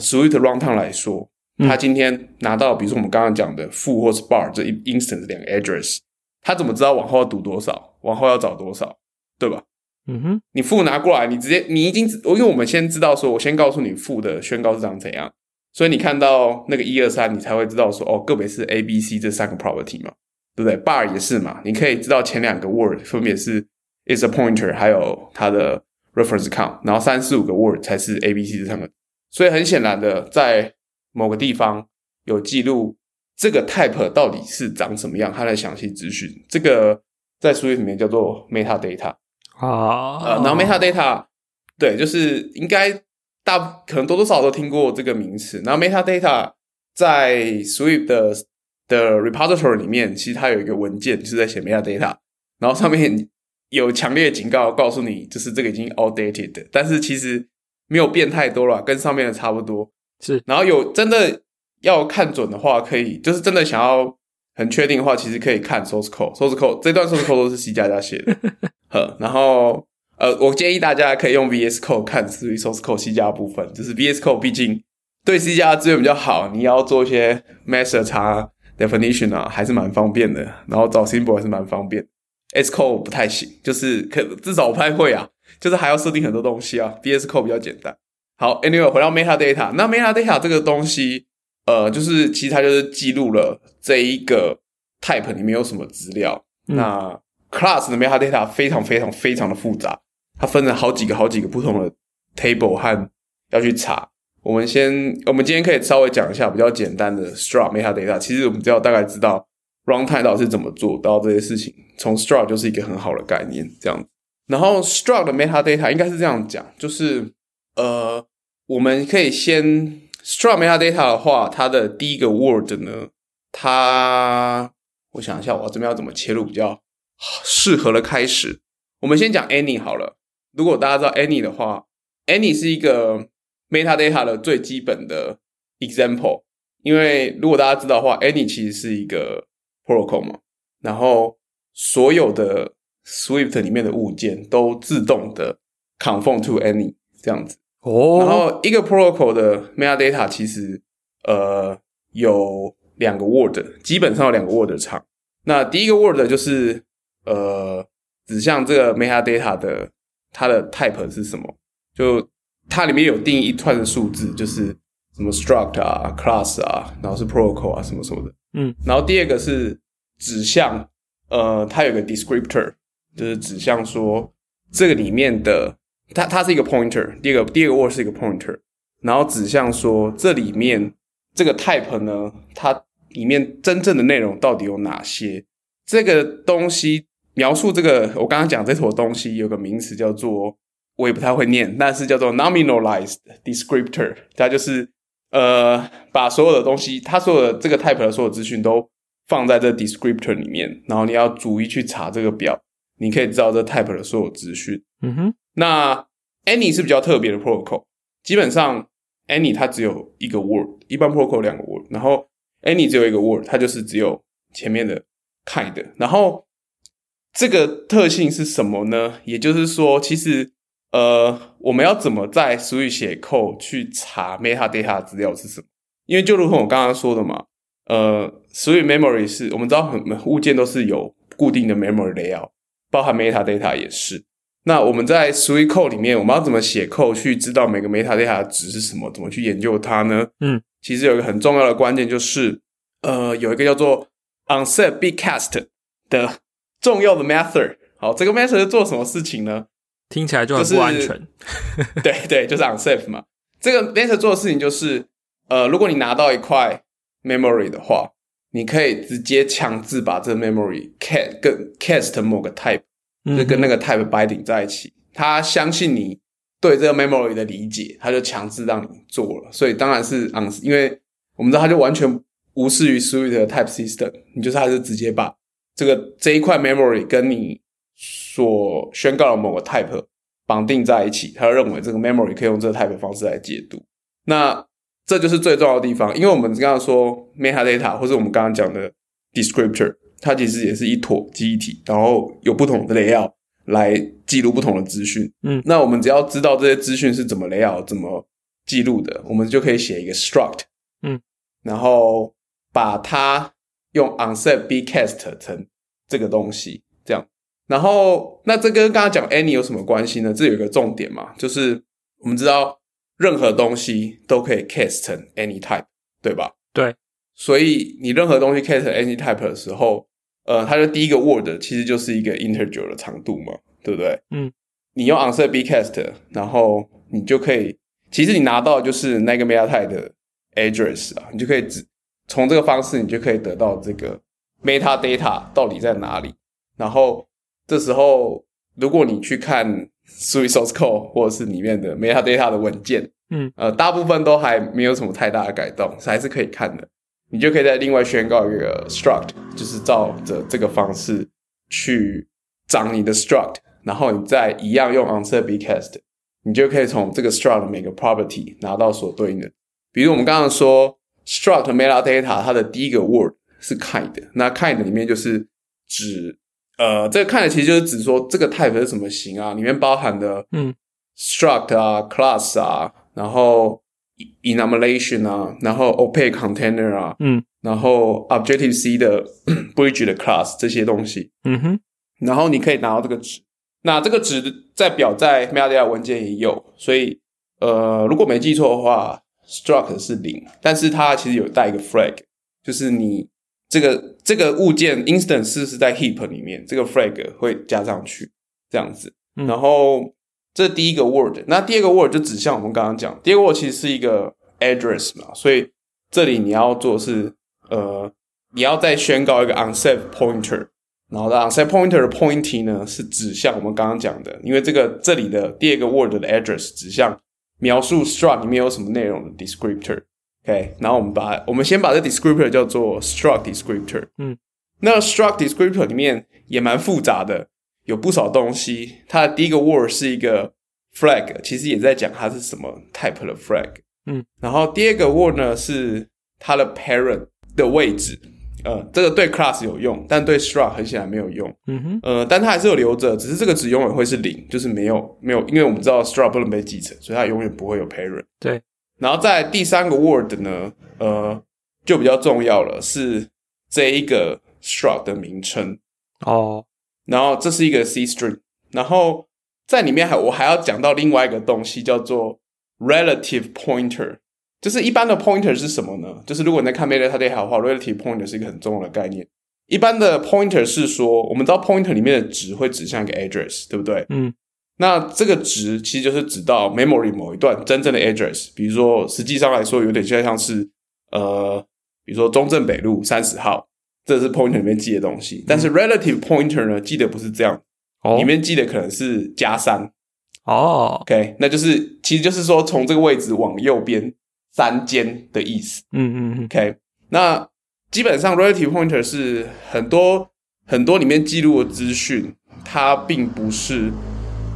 sweet runtime 来说，他今天拿到，比如说我们刚刚讲的负或是 bar 这一 instance 两个 address，他怎么知道往后要读多少，往后要找多少，对吧？嗯哼，你负拿过来，你直接你已经，因为我们先知道说，我先告诉你负的宣告是长怎样，所以你看到那个一二三，你才会知道说，哦，个别是 A、B、C 这三个 property 嘛。对不对？bar 也是嘛，你可以知道前两个 word 分别是 is a pointer，还有它的 reference count，然后三四五个 word 才是 A、B、C 这三个。所以很显然的，在某个地方有记录这个 type 到底是长什么样，它的详细资讯。这个在书页里面叫做 metadata 啊，呃，然后 metadata 对，就是应该大可能多多少少都听过这个名词。然后 metadata 在 Swift 的的 repository 里面，其实它有一个文件就是在写 metadata，然后上面有强烈警告，告诉你就是这个已经 outdated，但是其实没有变太多了，跟上面的差不多。是，然后有真的要看准的话，可以就是真的想要很确定的话，其实可以看 source code，source code 这段 source code 都是 C 加加写的。[LAUGHS] 呵，然后呃，我建议大家可以用 VS Code 看至于 source code C 加部分，就是 VS Code 毕竟对 C 加资源比较好，你要做一些 method 查。definition 啊，还是蛮方便的，然后找 symbol 还是蛮方便。S code 不太行，就是可至少我不太会啊，就是还要设定很多东西啊。VS Code 比较简单。好，Anyway，回到 metadata，那 metadata 这个东西，呃，就是其实它就是记录了这一个 type 里面有什么资料。那 class 的 metadata 非常非常非常的复杂，它分了好几个好几个不同的 table 和要去查。我们先，我们今天可以稍微讲一下比较简单的 struct metadata。其实我们只要大概知道 runtime 到底是怎么做到这些事情，从 struct 就是一个很好的概念，这样。然后 struct 的 metadata 应该是这样讲，就是呃，我们可以先 struct metadata 的话，它的第一个 word 呢，它我想一下，我这边要怎么切入比较适合的开始。我们先讲 any 好了。如果大家知道 any 的话，any 是一个 metadata 的最基本的 example，因为如果大家知道的话，any 其实是一个 protocol 嘛，然后所有的 Swift 里面的物件都自动的 conform to any 这样子。哦，然后一个 protocol 的 metadata 其实呃有两个 word，基本上有两个 word 长。那第一个 word 就是呃指向这个 metadata 的它的 type 是什么，就。它里面有定义一串的数字，就是什么 struct 啊、class 啊，然后是 protocol 啊什么什么的。嗯，然后第二个是指向，呃，它有个 descriptor，就是指向说这个里面的它它是一个 pointer。第二个第二个 word 是一个 pointer，然后指向说这里面这个 type 呢，它里面真正的内容到底有哪些？这个东西描述这个我刚刚讲这坨东西有个名词叫做。我也不太会念，但是叫做 nominalized descriptor，它就是呃把所有的东西，它所有的这个 type 的所有资讯都放在这 descriptor 里面，然后你要逐一去查这个表，你可以知道这 type 的所有资讯。嗯哼，那 any 是比较特别的 protocol，基本上 any 它只有一个 word，一般 protocol 两个 word，然后 any 只有一个 word，它就是只有前面的 kind，然后这个特性是什么呢？也就是说，其实呃，我们要怎么在 Swift 写库去查 metadata 资料是什么？因为就如同我刚刚说的嘛，呃，Swift memory 是我们知道很物件都是有固定的 memory layout，包含 metadata 也是。那我们在 Sui Code 里面，我们要怎么写库去知道每个 metadata 的值是什么？怎么去研究它呢？嗯，其实有一个很重要的关键，就是呃，有一个叫做 onset be cast 的重要的 method。好，这个 method 是做什么事情呢？听起来就很不安全。[LAUGHS] 对对，就是 unsafe 嘛。这个 method 做的事情就是，呃，如果你拿到一块 memory 的话，你可以直接强制把这个 memory cast 跟 cast 某个 type。就跟那个 type binding 在一起，他相信你对这个 memory 的理解，他就强制让你做了。所以当然是 un 因为我们知道他就完全无视于 Sui 的 type system，你就是他就直接把这个这一块 memory 跟你所宣告的某个 type 绑定在一起，他认为这个 memory 可以用这个 type 方式来解读。那这就是最重要的地方，因为我们刚刚说 metadata 或者我们刚刚讲的 descriptor。它其实也是一坨记忆体，然后有不同的 layout 来记录不同的资讯。嗯，那我们只要知道这些资讯是怎么 layout、怎么记录的，我们就可以写一个 struct。嗯，然后把它用 onset bcast 成这个东西，这样。然后那这跟刚刚讲 any 有什么关系呢？这有一个重点嘛，就是我们知道任何东西都可以 cast 成 any type，对吧？对。所以你任何东西 cast any type 的时候，呃，它的第一个 word 其实就是一个 integer 的长度嘛，对不对？嗯，你用 onset bcast，然后你就可以，其实你拿到就是那个 meta type 的 address 啊，你就可以只从这个方式，你就可以得到这个 meta data 到底在哪里。然后这时候，如果你去看 source code 或者是里面的 meta data 的文件，嗯，呃，大部分都还没有什么太大的改动，还是可以看的。你就可以再另外宣告一个 struct，就是照着这个方式去长你的 struct，然后你再一样用 onset bcast，你就可以从这个 struct 每个 property 拿到所对应的。比如我们刚刚说 struct metadata，它的第一个 word 是 kind，那 kind 里面就是指呃，这个 kind 其实就是指说这个 type 是什么型啊，里面包含的嗯 struct 啊 class 啊，然后。enumeration 啊，然后 opaque container 啊，嗯，然后 Objective C 的 bridge 的 class 这些东西，嗯哼，然后你可以拿到这个值，那这个值在表在 metadata 文件也有，所以呃，如果没记错的话，struct 是零，但是它其实有带一个 flag，就是你这个这个物件 instance 是在 heap 里面，这个 flag 会加上去这样子，然后。这第一个 word，那第二个 word 就指向我们刚刚讲，第二个 word 其实是一个 address 嘛，所以这里你要做是，呃，你要再宣告一个 unset pointer，然后 onset pointer 的 pointing 呢是指向我们刚刚讲的，因为这个这里的第二个 word 的 address 指向描述 struct 里面有什么内容的 descriptor，OK，然后我们把我们先把这 descriptor 叫做 struct descriptor，嗯，那 struct descriptor 里面也蛮复杂的。有不少东西，它的第一个 word 是一个 flag，其实也在讲它是什么 type 的 flag。嗯，然后第二个 word 呢是它的 parent 的位置，呃，这个对 class 有用，但对 struct 很显然没有用。嗯哼，呃，但它还是有留着，只是这个值永远会是零，就是没有没有，因为我们知道 struct 不能被继承，所以它永远不会有 parent。对。然后在第三个 word 呢，呃，就比较重要了，是这一个 struct 的名称。哦。然后这是一个 C string，然后在里面还我还要讲到另外一个东西叫做 relative pointer，就是一般的 pointer 是什么呢？就是如果你在看 metadata 的话，relative pointer 是一个很重要的概念。一般的 pointer 是说，我们知道 pointer 里面的值会指向一个 address，对不对？嗯。那这个值其实就是指到 memory 某一段真正的 address，比如说实际上来说有点像是呃，比如说中正北路三十号。这是 pointer 里面记的东西，但是 relative pointer 呢，记得不是这样，里面记的可能是加三哦，OK，那就是其实就是说从这个位置往右边三间的意思，嗯嗯，OK，那基本上 relative pointer 是很多很多里面记录的资讯，它并不是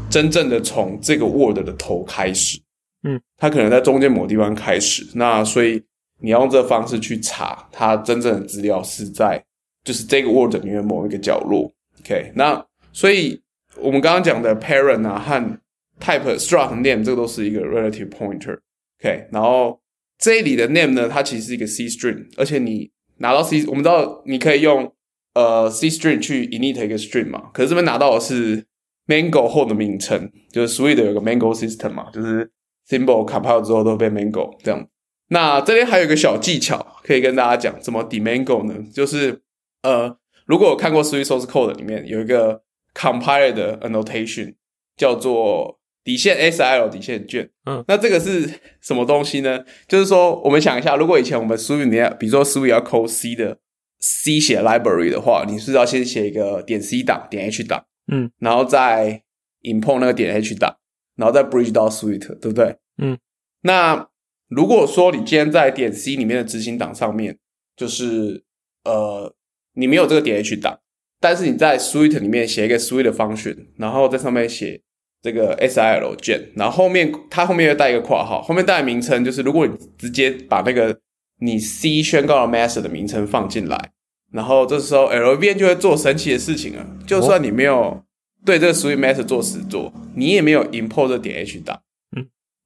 真正的从这个 word 的头开始，嗯，它可能在中间某地方开始，那所以。你要用这个方式去查，它真正的资料是在就是这个 word 里面某一个角落。OK，那所以我们刚刚讲的 parent 啊和 type struct name 这个都是一个 relative pointer。OK，然后这里的 name 呢，它其实是一个 C string，而且你拿到 C，我们知道你可以用呃 C string 去 init 一个 string 嘛，可是这边拿到的是 Mango 后的名称，就是 Swift 有个 Mango System 嘛，就是 Symbol compile 之后都被 Mango 这样。那这边还有一个小技巧可以跟大家讲，怎么 demango 呢？就是呃，如果有看过 Swift Source Code 里面有一个 compile 的 annotation 叫做底线 SL 底线卷，嗯，那这个是什么东西呢？就是说，我们想一下，如果以前我们 Swift 里面，比如说 Swift 要 call C 的 C 写 library 的话，你是要先写一个点 C 档点 H 档，嗯，然后再 import 那个点 H 档，然后再 bridge 到 Swift，对不对？嗯，那如果说你今天在点 C 里面的执行档上面，就是呃，你没有这个点 H 档，但是你在 Swift 里面写一个 Swift function，然后在上面写这个 SIL 卷，然后后面它后面又带一个括号，后面带名称就是如果你直接把那个你 C 宣告的 master 的名称放进来，然后这时候 LVN 就会做神奇的事情了。就算你没有对这个 Swift master 做实做，你也没有 import 点 H 档。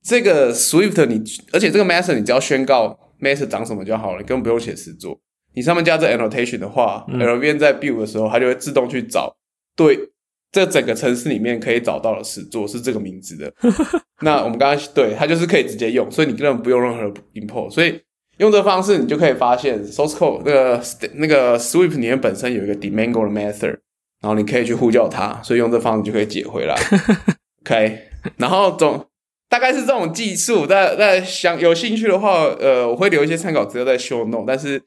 这个 Swift 你，而且这个 Master 你只要宣告 Master 长什么就好了，你根本不用写实做。你上面加这 Annotation 的话，LVM 在 Build 的时候，它就会自动去找对这整个城市里面可以找到的始作是这个名字的。那我们刚刚对它就是可以直接用，所以你根本不用任何 Import。所以用这方式，你就可以发现 Source Code 那个那个 Swift 里面本身有一个 Demango 的 Method，然后你可以去呼叫它，所以用这方式就可以解回来。OK，[LAUGHS] 然后总。大概是这种技术，但但想有兴趣的话，呃，我会留一些参考资料在 show note。但是，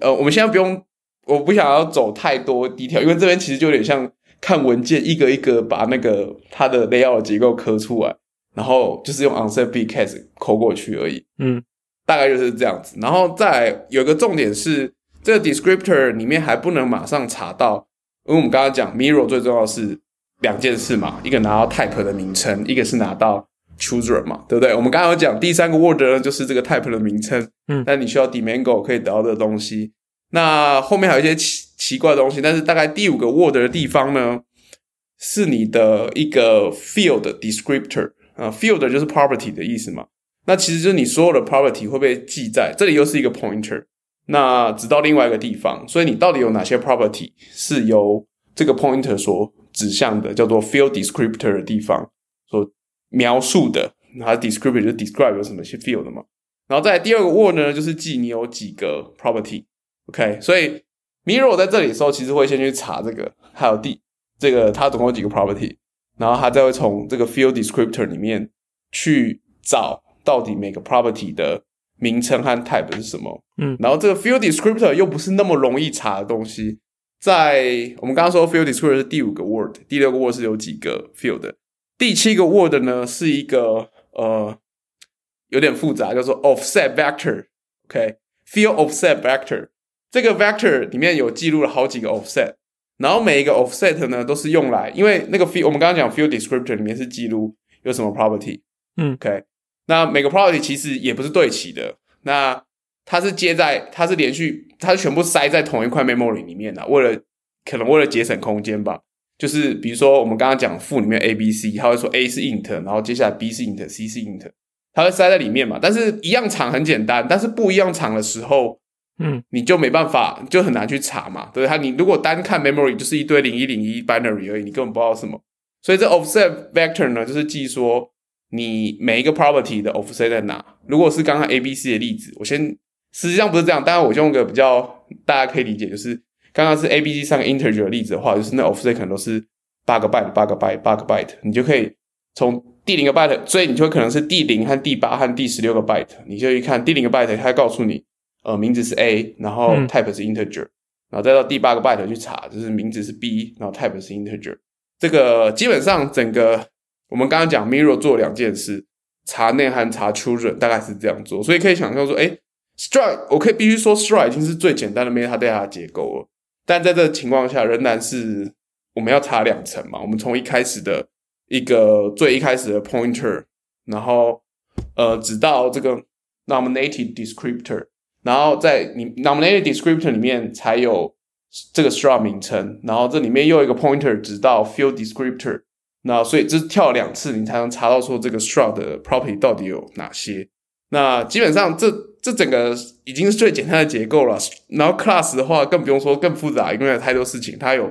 呃，我们现在不用，我不想要走太多 detail，因为这边其实就有点像看文件，一个一个把那个它的 layout 结构刻出来，然后就是用 onset b case 抠过去而已。嗯，大概就是这样子。然后再有个重点是，这个 descriptor 里面还不能马上查到，因为我们刚刚讲 mirror 最重要是两件事嘛，一个拿到 type 的名称，一个是拿到。children 嘛，对不对？我们刚刚有讲第三个 word 呢，就是这个 type 的名称。嗯，但你需要 demango 可以得到的东西。那后面还有一些奇奇怪的东西，但是大概第五个 word 的地方呢，是你的一个 field descriptor 啊，field 就是 property 的意思嘛。那其实就是你所有的 property 会被记在这里，又是一个 pointer。那直到另外一个地方，所以你到底有哪些 property 是由这个 pointer 所指向的，叫做 field descriptor 的地方所。描述的，它 descriptor 就 describe 有什么些 field 嘛，然后在第二个 word 呢，就是记你有几个 property property，OK，所以 mirror 在这里的时候，其实会先去查这个，还有第这个它总共有几个 property，然后它再会从这个 field descriptor 里面去找到底每个 property 的名称和 type 是什么，嗯，然后这个 field descriptor 又不是那么容易查的东西，在我们刚刚说 field descriptor 是第五个 word，第六个 word 是有几个 field。第七个 word 呢是一个呃有点复杂，叫做 offset vector，OK，field offset vector。这个 vector 里面有记录了好几个 offset，然后每一个 offset 呢都是用来，因为那个 field 我们刚刚讲 field descriptor 里面是记录有什么 property，嗯，OK，那每个 property 其实也不是对齐的，那它是接在，它是连续，它是全部塞在同一块 memory 里面的，为了可能为了节省空间吧。就是比如说，我们刚刚讲负里面 A、B、C，它会说 A 是 int，然后接下来 B 是 int，C 是 int，它会塞在里面嘛。但是一样长很简单，但是不一样长的时候，嗯，你就没办法，就很难去查嘛。对它，你如果单看 memory 就是一堆零一零一 binary 而已，你根本不知道什么。所以这 offset vector 呢，就是记说你每一个 property 的 offset 在哪。如果是刚刚 A、B、C 的例子，我先实际上不是这样，当然我用个比较大家可以理解，就是。刚刚是 A、B、C 三个 integer 的例子的话，就是那 offset 可能都是八个 byte、八个 byte、八个 byte，你就可以从第零个 byte，所以你就可能是第零和第八和第十六个 byte，你就一看第零个 byte，它告诉你，呃，名字是 A，然后 type 是 integer，然后再到第八个 byte 去查，就是名字是 B，然后 type 是 integer。这个基本上整个我们刚刚讲 mirror 做两件事，查内涵、查 children，大概是这样做，所以可以想象说，哎，strike，我可以必须说 strike 已经是最简单的 metadata 结构了。但在这个情况下，仍然是我们要查两层嘛？我们从一开始的一个最一开始的 pointer，然后呃，直到这个 nominated descriptor，然后在你 nominated descriptor 里面才有这个 string 名称，然后这里面又一个 pointer，直到 field descriptor，那所以这跳两次，你才能查到说这个 string 的 property 到底有哪些。那基本上这。这整个已经是最简单的结构了，然后 class 的话更不用说更复杂，因为有太多事情，它有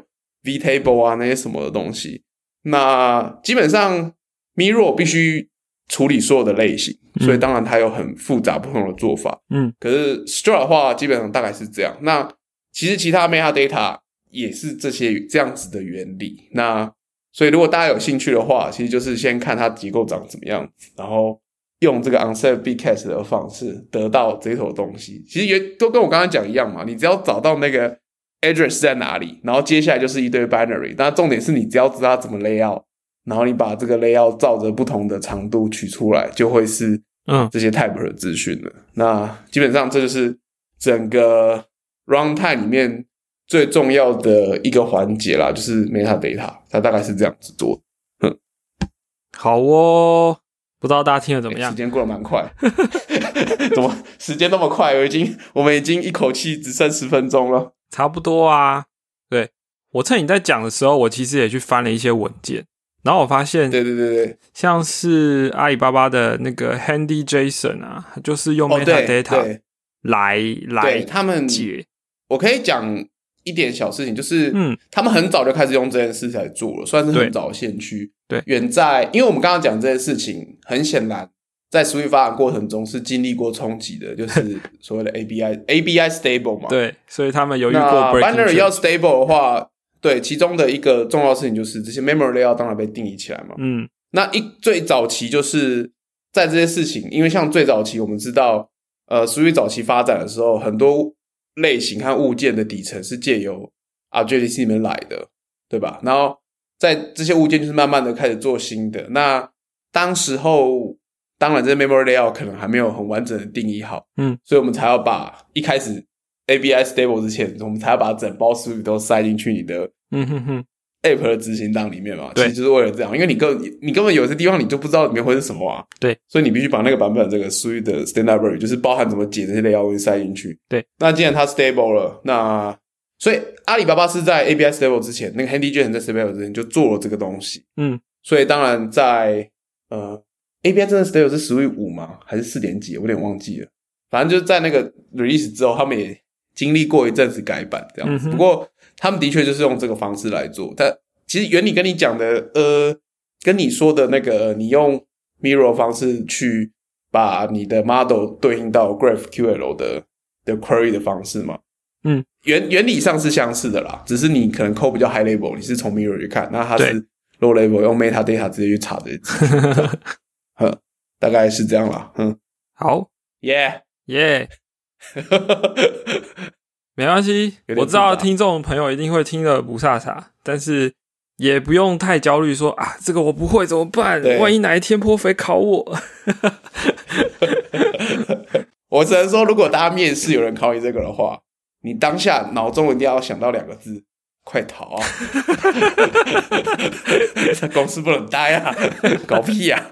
v table 啊那些什么的东西。那基本上 Mirror 必须处理所有的类型，所以当然它有很复杂不同的做法。嗯，可是 Straw 的话，基本上大概是这样。那其实其他 Metadata 也是这些这样子的原理。那所以如果大家有兴趣的话，其实就是先看它结构长怎么样子，然后用这个 Unset Bcast 的方式得到这头东西。其实也都跟我刚刚讲一样嘛，你只要找到那个 address 在哪里，然后接下来就是一堆 binary。那重点是你只要知道怎么 layout，然后你把这个 layout 照着不同的长度取出来，就会是嗯这些 type 的资讯了。那基本上这就是整个 runtime 里面最重要的一个环节啦，就是 metadata，它大概是这样子做。好哦，不知道大家听得怎么样时？间过得蛮快，[LAUGHS] 怎么时间那么快？我已经我们已经一口气只剩十分钟了。差不多啊。对我趁你在讲的时候，我其实也去翻了一些文件，然后我发现，对对对对，像是阿里巴巴的那个 Handy Jason 啊，就是用 metadata 对来来对，他们解。我可以讲一点小事情，就是嗯，他们很早就开始用这件事来做了，算是对很早先驱。对远在，因为我们刚刚讲这件事情，很显然在 Swift 发展过程中是经历过冲击的，就是 [LAUGHS] 所谓的 ABI ABI stable 嘛。对，所以他们犹豫过那 breaking binary 要 stable 的话，对其中的一个重要事情就是这些 memory layout 当然被定义起来嘛。嗯那一最早期就是在这些事情，因为像最早期我们知道，呃，属于早期发展的时候，很多类型和物件的底层是借由 RJC 里面来的，对吧？然后在这些物件就是慢慢的开始做新的。那当时候，当然这些 memory layout 可能还没有很完整的定义好，嗯，所以我们才要把一开始 ABI stable 之前，我们才要把整包 Swift 都塞进去你的嗯哼哼，App 的执行档里面嘛，其实就是为了这样，因为你根你根本有些地方你就不知道里面会是什么啊，对，所以你必须把那个版本这个 Swift 的 Standard 就是包含怎么解这些 layout 塞进去。对，那既然它 stable 了，那所以阿里巴巴是在 ABI stable 之前，那个 Handy JSON 在 stable 之前就做了这个东西，嗯，所以当然在呃 ABI 真的 stable 是 Swift 五吗？还是四点几？我有点忘记了，反正就是在那个 release 之后，他们也经历过一阵子改版这样子。嗯不过他们的确就是用这个方式来做，但其实原理跟你讲的，呃，跟你说的那个，你用 mirror 方式去把你的 model 对应到 GraphQL 的的 query 的方式嘛，嗯，原原理上是相似的啦，只是你可能 code 比较 high level，你是从 mirror 去看，那它是 low level 用 metadata 直接去查这些资讯，这样哼，大概是这样啦，嗯。好，Yeah，耶 [LAUGHS] 没关系，我知道听众朋友一定会听得不飒飒，但是也不用太焦虑说啊，这个我不会怎么办？对万一哪一天颇肥考我，[LAUGHS] 我只能说，如果大家面试有人考你这个的话，你当下脑中一定要想到两个字：快逃啊！[LAUGHS] 在公司不能待啊，[LAUGHS] 搞屁啊！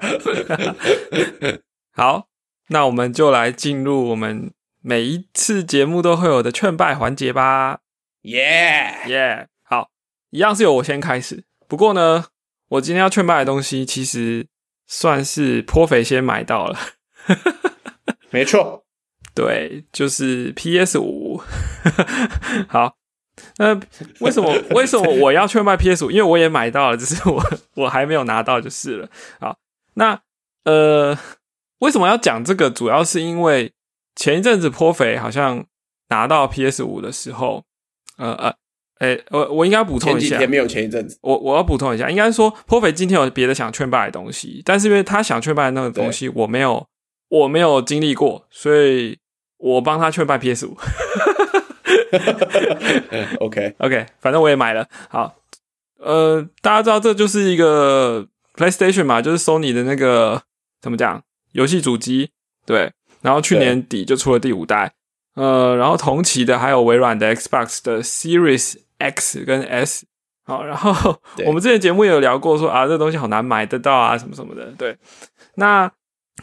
好，那我们就来进入我们每一次节目都会有的劝败环节吧。耶！耶、好，一样是由我先开始。不过呢，我今天要劝败的东西，其实算是颇肥先买到了。[LAUGHS] 没错，对，就是 PS 五。[LAUGHS] 好，那为什么为什么我要劝卖 PS 五？因为我也买到了，只是我 [LAUGHS] 我还没有拿到就是了。好，那呃，为什么要讲这个？主要是因为前一阵子颇肥好像拿到 PS 五的时候，呃呃，诶、我我应该补充一下前几天，没有前一阵子，我我要补充一下，应该说颇肥今天有别的想劝败的东西，但是因为他想劝败的那个东西，我没有我没有经历过，所以我帮他劝败 PS 五。[LAUGHS] OK，OK，反正我也买了。好，呃，大家知道这就是一个 PlayStation 嘛，就是 Sony 的那个怎么讲游戏主机，对。然后去年底就出了第五代，呃，然后同期的还有微软的 Xbox 的 Series X 跟 S。好，然后我们之前节目也有聊过说啊，这东西好难买得到啊，什么什么的。对，那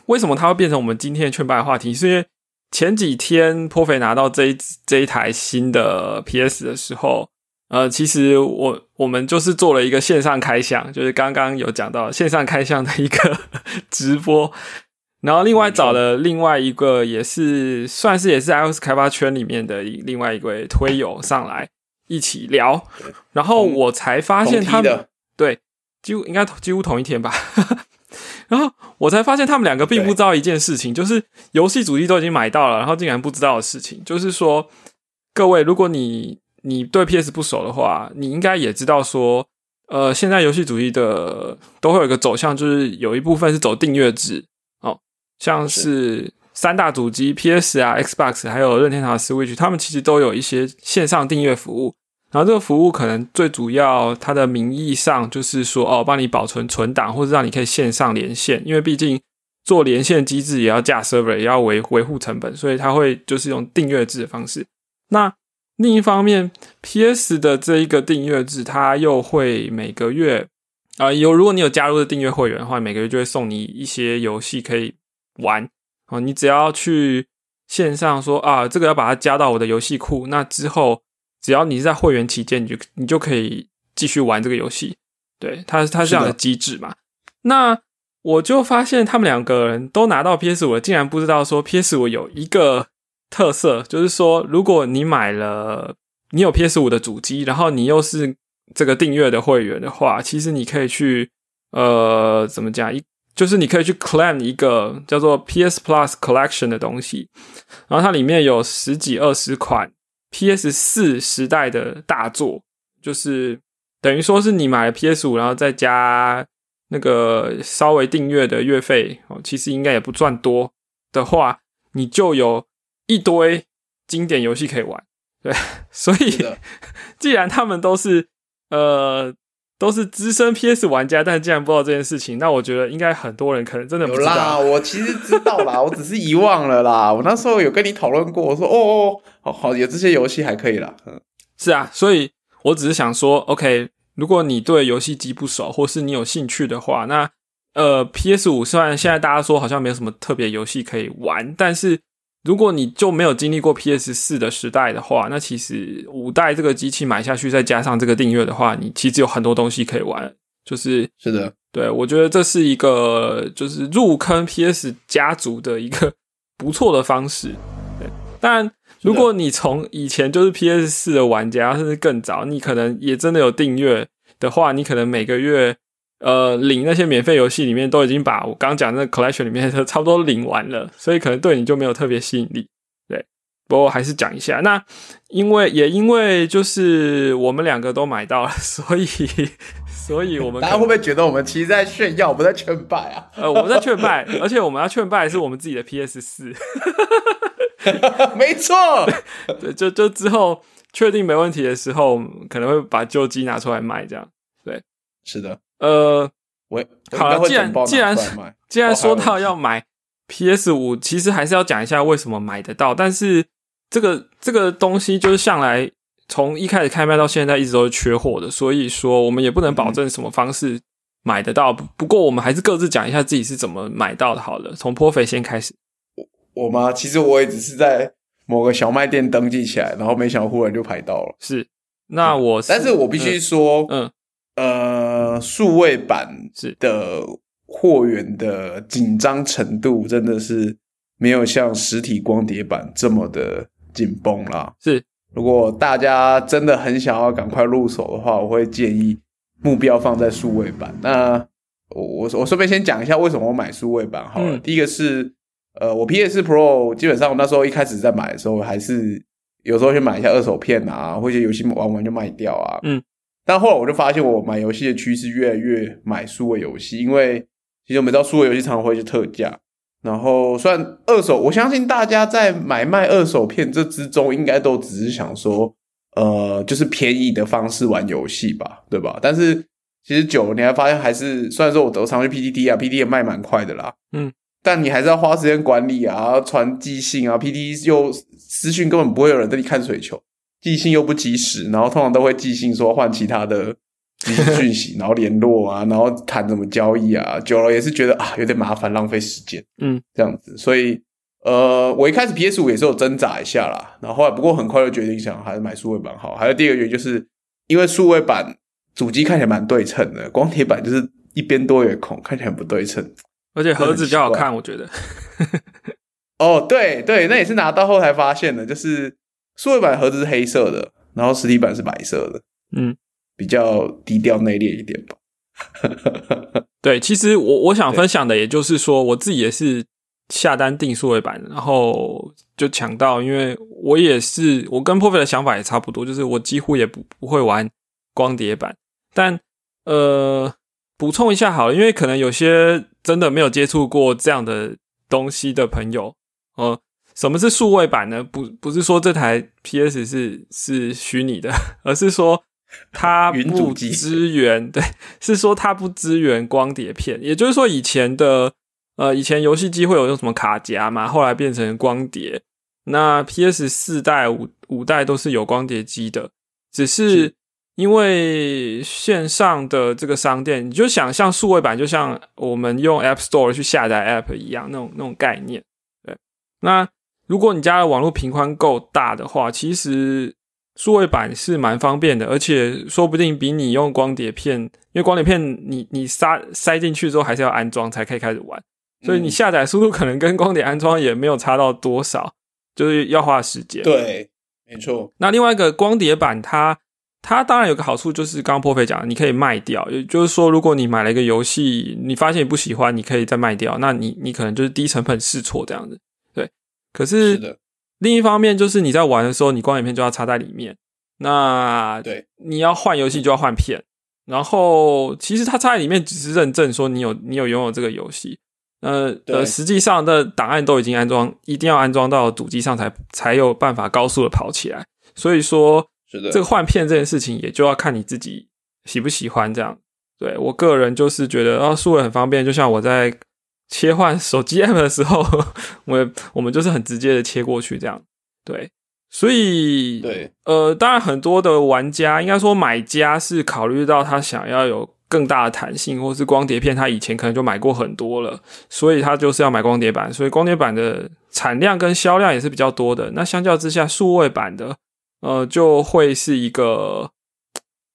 为什么它会变成我们今天的劝败的话题？是因为前几天颇肥拿到这一这一台新的 PS 的时候，呃，其实我我们就是做了一个线上开箱，就是刚刚有讲到线上开箱的一个 [LAUGHS] 直播，然后另外找了另外一个也是算是也是 iOS 开发圈里面的一另外一位推友上来一起聊，然后我才发现他们对几乎应该几乎同一天吧。[LAUGHS] 然后我才发现他们两个并不知道一件事情，就是游戏主机都已经买到了，然后竟然不知道的事情，就是说，各位，如果你你对 PS 不熟的话，你应该也知道说，呃，现在游戏主机的都会有一个走向，就是有一部分是走订阅制哦，像是三大主机 PS 啊、Xbox 还有任天堂 Switch，他们其实都有一些线上订阅服务。然后这个服务可能最主要，它的名义上就是说，哦，帮你保存存档，或者让你可以线上连线。因为毕竟做连线机制也要架 server，也要维维护成本，所以它会就是用订阅制的方式。那另一方面，PS 的这一个订阅制，它又会每个月啊，有如果你有加入的订阅会员的话，每个月就会送你一些游戏可以玩。哦，你只要去线上说啊，这个要把它加到我的游戏库，那之后。只要你是在会员期间，你就你就可以继续玩这个游戏。对，它它是这样的机制嘛？那我就发现他们两个人都拿到 PS 五了，竟然不知道说 PS 五有一个特色，就是说如果你买了你有 PS 五的主机，然后你又是这个订阅的会员的话，其实你可以去呃怎么讲一，就是你可以去 claim 一个叫做 PS Plus Collection 的东西，然后它里面有十几二十款。P.S. 四时代的大作，就是等于说是你买了 P.S. 五，然后再加那个稍微订阅的月费哦，其实应该也不赚多的话，你就有一堆经典游戏可以玩。对，所以 [LAUGHS] 既然他们都是呃。都是资深 PS 玩家，但竟然不知道这件事情，那我觉得应该很多人可能真的不知道。我其实知道啦，[LAUGHS] 我只是遗忘了啦。我那时候有跟你讨论过，我说哦，好好有这些游戏还可以啦。嗯，是啊，所以我只是想说，OK，如果你对游戏机不熟，或是你有兴趣的话，那呃，PS 五虽然现在大家说好像没有什么特别游戏可以玩，但是。如果你就没有经历过 PS 四的时代的话，那其实五代这个机器买下去，再加上这个订阅的话，你其实有很多东西可以玩。就是是的，对我觉得这是一个就是入坑 PS 家族的一个不错的方式。对，当然如果你从以前就是 PS 四的玩家，甚至更早，你可能也真的有订阅的话，你可能每个月。呃，领那些免费游戏里面都已经把我刚讲那个 collection 里面的 [LAUGHS] 差不多领完了，所以可能对你就没有特别吸引力。对，不过还是讲一下。那因为也因为就是我们两个都买到了，[LAUGHS] 所以所以我们大家会不会觉得我们其实在炫耀，我们在劝败啊？[LAUGHS] 呃，我们在劝败，而且我们要劝败是我们自己的 PS 四。没错，对，就就之后确定没问题的时候，可能会把旧机拿出来卖，这样。对，是的。呃，喂好了，既然既然既然说到要买 PS 五，其实还是要讲一下为什么买得到。但是这个这个东西就是向来从一开始开卖到现在一直都是缺货的，所以说我们也不能保证什么方式买得到。不过我们还是各自讲一下自己是怎么买到的。好了，从颇肥先开始。我我吗？其实我也只是在某个小卖店登记起来，然后没想到忽然就排到了。是，那我但是我必须说，嗯。呃，数位版的货源的紧张程度真的是没有像实体光碟版这么的紧绷啦。是，如果大家真的很想要赶快入手的话，我会建议目标放在数位版。那我我我顺便先讲一下为什么我买数位版好了。第一个是，呃，我 PS Pro 基本上我那时候一开始在买的时候，还是有时候去买一下二手片啊，或者游戏玩完就卖掉啊。嗯。但后来我就发现，我买游戏的趋势越来越买数位游戏，因为其实我们知道数位游戏常常会是特价。然后，虽然二手，我相信大家在买卖二手片这之中，应该都只是想说，呃，就是便宜的方式玩游戏吧，对吧？但是其实久了，你还发现还是，虽然说我都常去 P D T 啊，P D 也卖蛮快的啦，嗯，但你还是要花时间管理啊，传寄信啊，P D 又私讯根本不会有人对你看水球。寄信又不及时，然后通常都会寄信说换其他的讯息，[LAUGHS] 然后联络啊，然后谈怎么交易啊，久了也是觉得啊有点麻烦，浪费时间，嗯，这样子。所以呃，我一开始 PS 五也是有挣扎一下啦，然后后来不过很快就决定想还是买数位版好。还有第二个原因就是因为数位版主机看起来蛮对称的，光铁版就是一边多一个孔，看起来很不对称，而且盒子比较好看，我觉得。哦，对对，那也是拿到后才发现的，就是。数位版盒子是黑色的，然后实体版是白色的，嗯，比较低调内敛一点吧。[LAUGHS] [LAUGHS] 对，其实我我想分享的，也就是说，我自己也是下单订数位版，然后就抢到，因为我也是我跟破费的想法也差不多，就是我几乎也不不会玩光碟版，但呃，补充一下好了，因为可能有些真的没有接触过这样的东西的朋友，呃，什么是数位版呢？不不是说这台 PS 是是虚拟的，[LAUGHS] 而是说。[LAUGHS] 它不支援，[LAUGHS] 对，是说它不支援光碟片，也就是说以前的呃，以前游戏机会有用什么卡夹嘛，后来变成光碟。那 PS 四代、五五代都是有光碟机的，只是因为线上的这个商店，你就想象数位版，就像我们用 App Store 去下载 App 一样，那种那种概念。对，那如果你家的网络频宽够大的话，其实。数位版是蛮方便的，而且说不定比你用光碟片，因为光碟片你你塞塞进去之后还是要安装才可以开始玩，所以你下载速度可能跟光碟安装也没有差到多少，就是要花时间。对，没错。那另外一个光碟版，它它当然有个好处，就是刚刚破费讲，你可以卖掉，也就是说，如果你买了一个游戏，你发现你不喜欢，你可以再卖掉，那你你可能就是低成本试错这样子。对，可是。另一方面，就是你在玩的时候，你光影片就要插在里面。那对，你要换游戏就要换片。然后，其实它插在里面只是认证说你有你有拥有这个游戏。呃呃，实际上的档案都已经安装，一定要安装到主机上才才有办法高速的跑起来。所以说，是的，这个换片这件事情也就要看你自己喜不喜欢这样。对我个人就是觉得啊，数位很方便，就像我在。切换手机 [LAUGHS] app 的时候，[LAUGHS] 我我们就是很直接的切过去，这样对，所以对，呃，当然很多的玩家，应该说买家是考虑到他想要有更大的弹性，或是光碟片，他以前可能就买过很多了，所以他就是要买光碟版，所以光碟版的产量跟销量也是比较多的。那相较之下，数位版的呃就会是一个，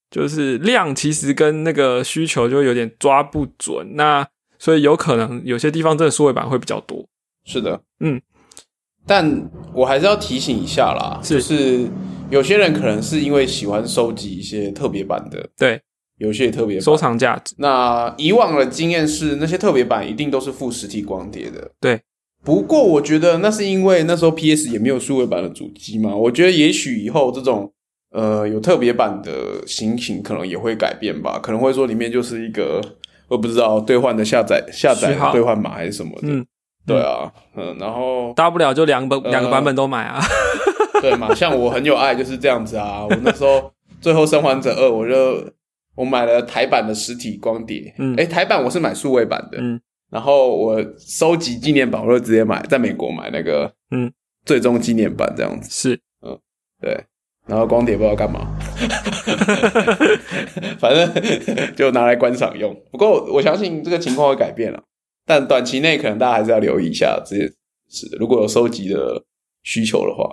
就是量其实跟那个需求就有点抓不准。那所以有可能有些地方真的数位版会比较多，是的，嗯，但我还是要提醒一下啦，就是有些人可能是因为喜欢收集一些特别版的，对，有些特别收藏价值。那以往的经验是，那些特别版一定都是附实体光碟的，对。不过我觉得那是因为那时候 PS 也没有数位版的主机嘛，我觉得也许以后这种呃有特别版的心情可能也会改变吧，可能会说里面就是一个。我不知道兑换的下载下载兑换码还是什么的，嗯，对啊，嗯，然后大不了就两本两个版本都买啊，对嘛，[LAUGHS] 像我很有爱就是这样子啊，我那时候 [LAUGHS] 最后生还者二，我就我买了台版的实体光碟，嗯，哎，台版我是买数位版的，嗯，然后我收集纪念版，我就直接买在美国买那个，嗯，最终纪念版这样子，是，嗯，对。然后光碟不知道干嘛，[LAUGHS] 反正就拿来观赏用。不过我相信这个情况会改变了，但短期内可能大家还是要留意一下这件事。如果有收集的需求的话，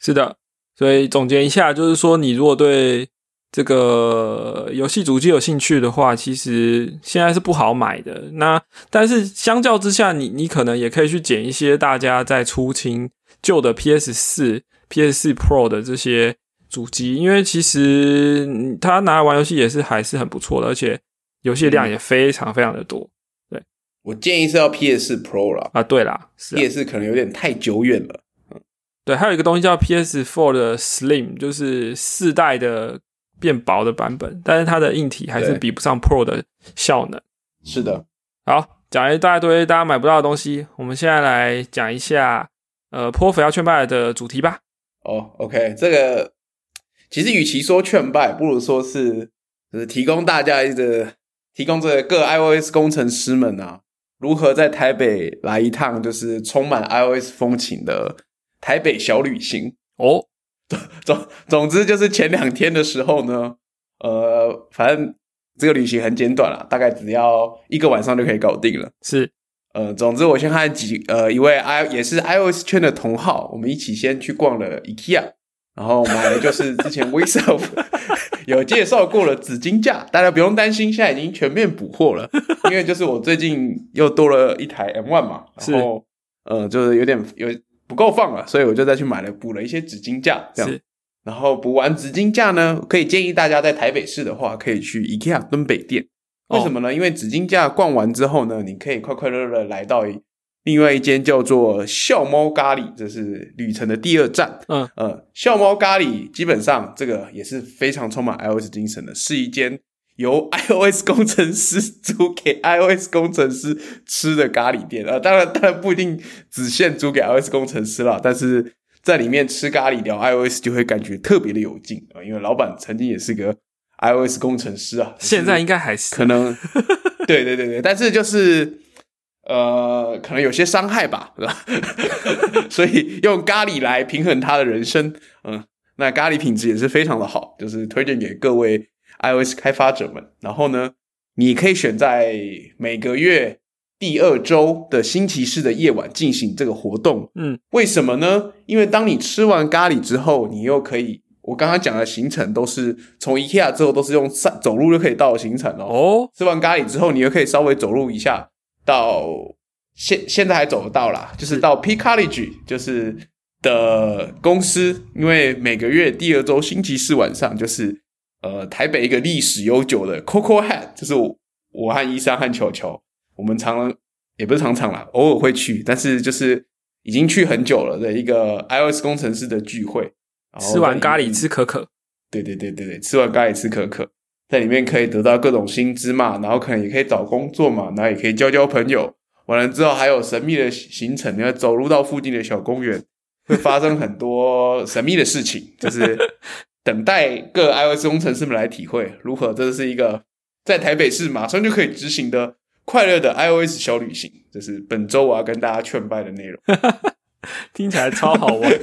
是的。所以总结一下，就是说，你如果对这个游戏主机有兴趣的话，其实现在是不好买的。那但是相较之下，你你可能也可以去捡一些大家在出清旧的 PS 四。PS4 Pro 的这些主机，因为其实它拿来玩游戏也是还是很不错的，而且游戏量也非常非常的多。对我建议是要 PS4 Pro 了啊，对啦，PS 可能有点太久远了。嗯，对，还有一个东西叫 PS4 的 Slim，就是四代的变薄的版本，但是它的硬体还是比不上 Pro 的效能。是的，好，讲了一大堆大家买不到的东西，我们现在来讲一下呃泼肥要劝败的主题吧。哦，OK，这个其实与其说劝败，不如说是就是提供大家一个提供这个各 iOS 工程师们啊，如何在台北来一趟就是充满 iOS 风情的台北小旅行哦。总总之就是前两天的时候呢，呃，反正这个旅行很简短了，大概只要一个晚上就可以搞定了。是。呃，总之我先和几呃一位 i 也是 iOS 圈的同好，我们一起先去逛了 IKEA，然后买的就是之前 w e s e l 有介绍过了纸巾架，大家不用担心，现在已经全面补货了，因为就是我最近又多了一台 M One 嘛，然后呃就是有点有不够放了，所以我就再去买了补了一些纸巾架，这样，然后补完纸巾架呢，可以建议大家在台北市的话，可以去 IKEA 敦北店。为什么呢？因为紫金架逛完之后呢，你可以快快乐乐来到另外一间叫做笑猫咖喱，这是旅程的第二站。嗯呃，笑猫咖喱基本上这个也是非常充满 iOS 精神的，是一间由 [LAUGHS] iOS 工程师租给 iOS 工程师吃的咖喱店。呃，当然当然不一定只限租给 iOS 工程师了，但是在里面吃咖喱聊 iOS 就会感觉特别的有劲啊，因为老板曾经也是个。iOS 工程师啊，现在应该还是可能，[LAUGHS] 对对对对，但是就是呃，可能有些伤害吧，是吧？[LAUGHS] 所以用咖喱来平衡他的人生，嗯，那咖喱品质也是非常的好，就是推荐给各位 iOS 开发者们。然后呢，你可以选在每个月第二周的星期四的夜晚进行这个活动，嗯，为什么呢？因为当你吃完咖喱之后，你又可以。我刚刚讲的行程都是从 IKEA 之后都是用上走路就可以到的行程哦。哦，吃完咖喱之后，你又可以稍微走路一下到现现在还走得到啦，就是到 P College 就是的公司，因为每个月第二周星期四晚上就是呃台北一个历史悠久的 Coco Hat，就是我和伊莎和球球，我们常也不是常常啦，偶尔会去，但是就是已经去很久了的一个 iOS 工程师的聚会。吃完咖喱吃可可，对对对对对，吃完咖喱吃可可，在里面可以得到各种薪资嘛，然后可能也可以找工作嘛，然后也可以交交朋友。完了之后还有神秘的行程，你要走路到附近的小公园，会发生很多神秘的事情，就是等待各 iOS 工程师们来体会如何。这是一个在台北市马上就可以执行的快乐的 iOS 小旅行，这是本周我要跟大家劝拜的内容。[LAUGHS] [LAUGHS] 听起来超好玩，[LAUGHS]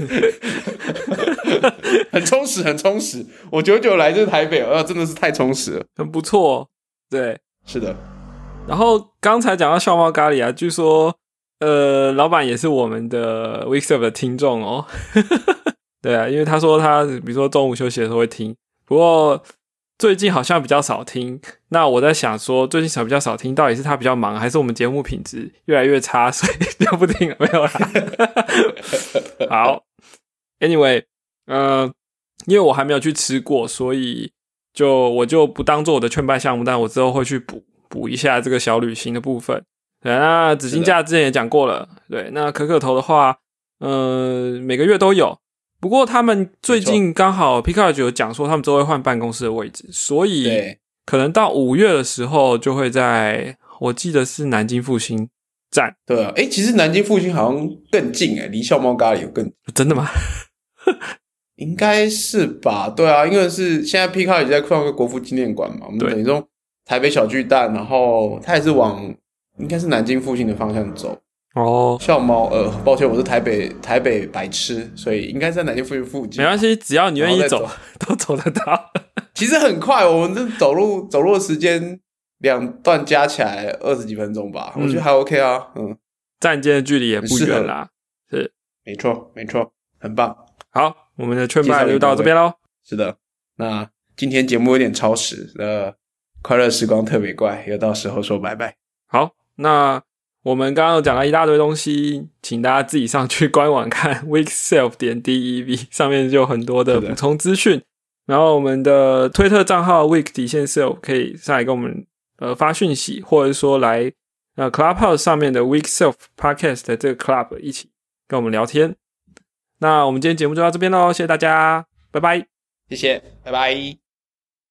很充实，很充实。我久久来这台北，啊，真的是太充实了，很不错。对，是的。然后刚才讲到笑猫咖喱啊，据说呃，老板也是我们的 Weeksup 的听众哦。[LAUGHS] 对啊，因为他说他比如说中午休息的时候会听，不过。最近好像比较少听，那我在想说，最近少比较少听，到底是他比较忙，还是我们节目品质越来越差，所以 [LAUGHS] 就不听了？没有啦。[LAUGHS] 好，Anyway，呃，因为我还没有去吃过，所以就我就不当做我的劝败项目，但我之后会去补补一下这个小旅行的部分。对，那紫金架之前也讲过了，对，那可可头的话，嗯，每个月都有。不过他们最近刚好 p i c a 有讲说他们都会换办公室的位置，所以可能到五月的时候就会在，我记得是南京复兴站。对啊，哎，其实南京复兴好像更近哎，离笑猫咖喱有更真的吗？[LAUGHS] 应该是吧？对啊，因为是现在 p i c a 也在创个国父纪念馆嘛，我们等于说台北小巨蛋，然后它也是往应该是南京复兴的方向走。哦，笑猫，呃，抱歉，我是台北台北白痴，所以应该在南京附近附近。没关系，只要你愿意走，[LAUGHS] 都走得到。其实很快，我们这走路走路的时间两段加起来二十几分钟吧，我觉得还 OK 啊。嗯，站间的距离也不远啦，是没错没错，很棒。好，我们的劝败就到这边喽。是的，那今天节目有点超时，呃，快乐时光特别怪，又到时候说拜拜。好，那。我们刚刚讲了一大堆东西，请大家自己上去官网看 [LAUGHS] weekself 点 dev，上面就有很多的补充资讯。然后我们的推特账号 week 底线 self 可以上来跟我们呃发讯息，或者说来呃 clubhouse 上面的 weekself podcast 的这个 club 一起跟我们聊天。那我们今天节目就到这边喽，谢谢大家，拜拜，谢谢，拜拜。